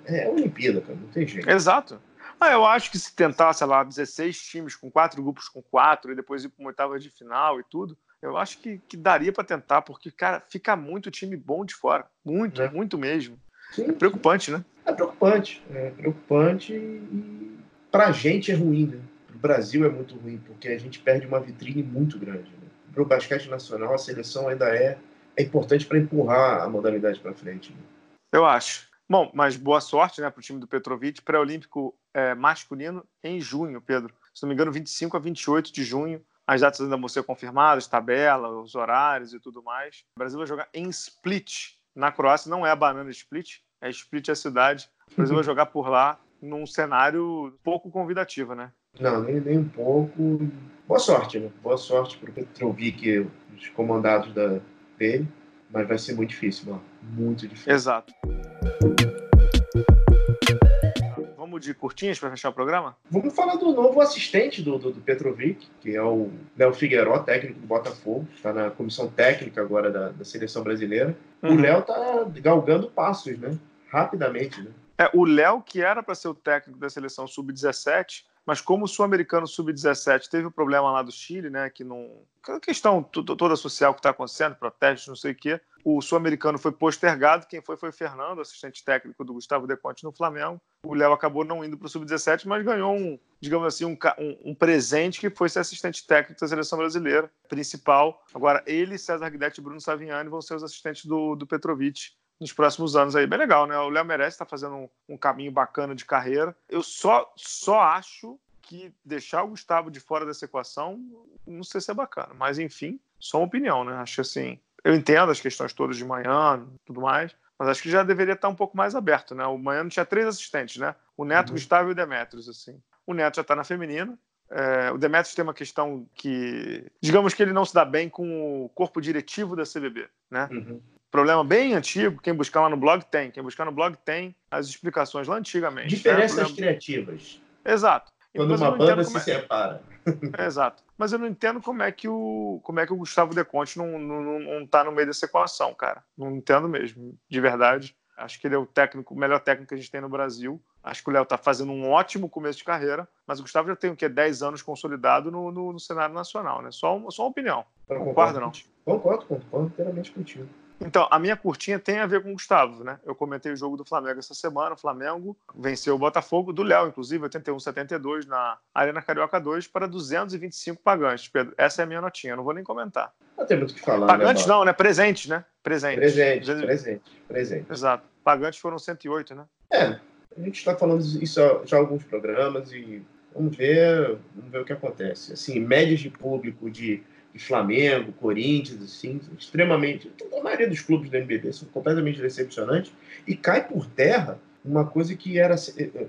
é a Olimpíada, cara. Não tem jeito. Exato. Ah, eu acho que se tentar, sei lá, 16 times com quatro grupos com quatro e depois ir para uma oitava de final e tudo, eu acho que, que daria para tentar, porque, cara, fica muito time bom de fora. Muito, é. muito mesmo. Sim. É preocupante, né? É preocupante. É preocupante e pra gente é ruim, né? Pro Brasil é muito ruim, porque a gente perde uma vitrine muito grande. Né? Pro basquete nacional, a seleção ainda é, é importante para empurrar a modalidade para frente. Né? Eu acho. Bom, mas boa sorte né, para o time do Petrovic, pré-olímpico é, masculino em junho, Pedro. Se não me engano, 25 a 28 de junho. As datas ainda vão ser confirmadas, tabela, os horários e tudo mais. O Brasil vai jogar em Split, na Croácia. Não é a banana Split, é Split a cidade. O Brasil vai jogar por lá num cenário pouco convidativo, né? Não, nem, nem um pouco. Boa sorte, né? Boa sorte para o Petrovic, os comandados da, dele. Mas vai ser muito difícil, mano. Muito difícil. Exato. De curtinhas para fechar o programa? Vamos falar do novo assistente do, do, do Petrovic, que é o Léo Figueiró, técnico do Botafogo. Está na comissão técnica agora da, da seleção brasileira. Uhum. O Léo está galgando passos, né? Rapidamente, né? É, o Léo, que era para ser o técnico da seleção sub-17, mas como o sul-americano sub-17 teve o um problema lá do Chile, né, que não questão toda social que está acontecendo, protestos, não sei o quê, o sul-americano foi postergado, quem foi foi o Fernando, assistente técnico do Gustavo Deconte no Flamengo. O Léo acabou não indo para o sub-17, mas ganhou um, digamos assim, um, um, um, presente que foi ser assistente técnico da seleção brasileira, principal. Agora, ele, César Guidetti e Bruno Savignani vão ser os assistentes do, do Petrovic nos próximos anos aí. Bem legal, né? O Léo merece estar tá fazendo um, um, caminho bacana de carreira. Eu só, só acho que deixar o Gustavo de fora dessa equação, não sei se é bacana. Mas, enfim, só uma opinião, né? Acho assim, eu entendo as questões todas de manhã tudo mais, mas acho que já deveria estar um pouco mais aberto, né? O Manhã tinha três assistentes, né? O Neto, uhum. o Gustavo e o Demetrios, assim. O Neto já está na feminina. É, o Demetrios tem uma questão que, digamos que ele não se dá bem com o corpo diretivo da CBB, né? Uhum problema bem antigo. Quem buscar lá no blog tem. Quem buscar no blog tem as explicações lá antigamente. Diferenças né? problema... criativas. Exato. Quando uma banda se é... separa. Exato. Mas eu não entendo como é que o, como é que o Gustavo Deconte não, não, não tá no meio dessa equação, cara. Não entendo mesmo, de verdade. Acho que ele é o técnico, o melhor técnico que a gente tem no Brasil. Acho que o Léo está fazendo um ótimo começo de carreira, mas o Gustavo já tem o quê? 10 anos consolidado no, no, no cenário nacional, né? Só, uma, só uma opinião. Concordo, não? Concordo, concordo inteiramente contigo. Então, a minha curtinha tem a ver com o Gustavo, né? Eu comentei o jogo do Flamengo essa semana. O Flamengo venceu o Botafogo, do Léo, inclusive, 81-72 na Arena Carioca 2 para 225 pagantes. Pedro, essa é a minha notinha, eu não vou nem comentar. Não tem muito o que falar. Pagantes né, não, né? Presentes, né? Presentes. Presente, 200... presente, presente. Exato. Pagantes foram 108, né? É, a gente está falando isso já em alguns programas e vamos ver, vamos ver o que acontece. Assim, médias de público de de Flamengo, Corinthians, assim, extremamente. A maioria dos clubes do NBB são completamente decepcionantes e cai por terra uma coisa que era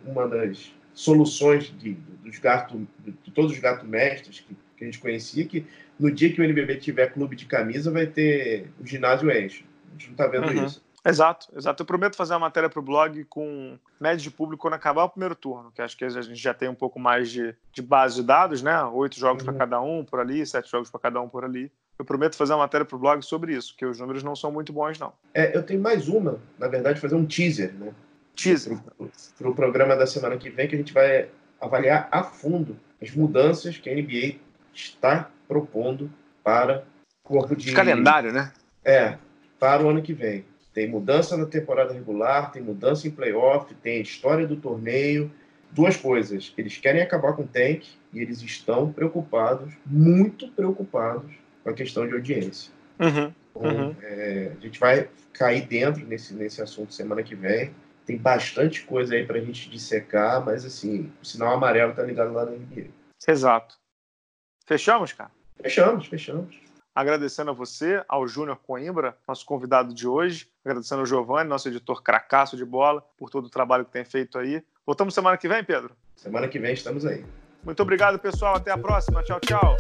uma das soluções de, dos gatos, de todos os gatos mestres que, que, a gente conhecia, que no dia que o NBB tiver clube de camisa vai ter o ginásio enche. A gente não está vendo uhum. isso. Exato, exato. Eu prometo fazer uma matéria para o blog com média de público quando acabar o primeiro turno, que acho que a gente já tem um pouco mais de, de base de dados, né? Oito jogos uhum. para cada um por ali, sete jogos para cada um por ali. Eu prometo fazer uma matéria para o blog sobre isso, porque os números não são muito bons, não. É, eu tenho mais uma, na verdade, fazer um teaser, né? Teaser. Para o programa da semana que vem, que a gente vai avaliar a fundo as mudanças que a NBA está propondo para corpo de. Calendário, né? É, para o ano que vem. Tem mudança na temporada regular, tem mudança em playoff, tem história do torneio. Duas coisas. Eles querem acabar com o tank e eles estão preocupados, muito preocupados, com a questão de audiência. Uhum, então, uhum. É, a gente vai cair dentro nesse, nesse assunto semana que vem. Tem bastante coisa aí para a gente dissecar, mas assim, o sinal amarelo tá ligado lá na NBA. Exato. Fechamos, cara? Fechamos, fechamos. Agradecendo a você, ao Júnior Coimbra, nosso convidado de hoje. Agradecendo ao Giovanni, nosso editor cracaço de bola, por todo o trabalho que tem feito aí. Voltamos semana que vem, Pedro? Semana que vem estamos aí. Muito obrigado, pessoal. Até a próxima. Tchau, tchau.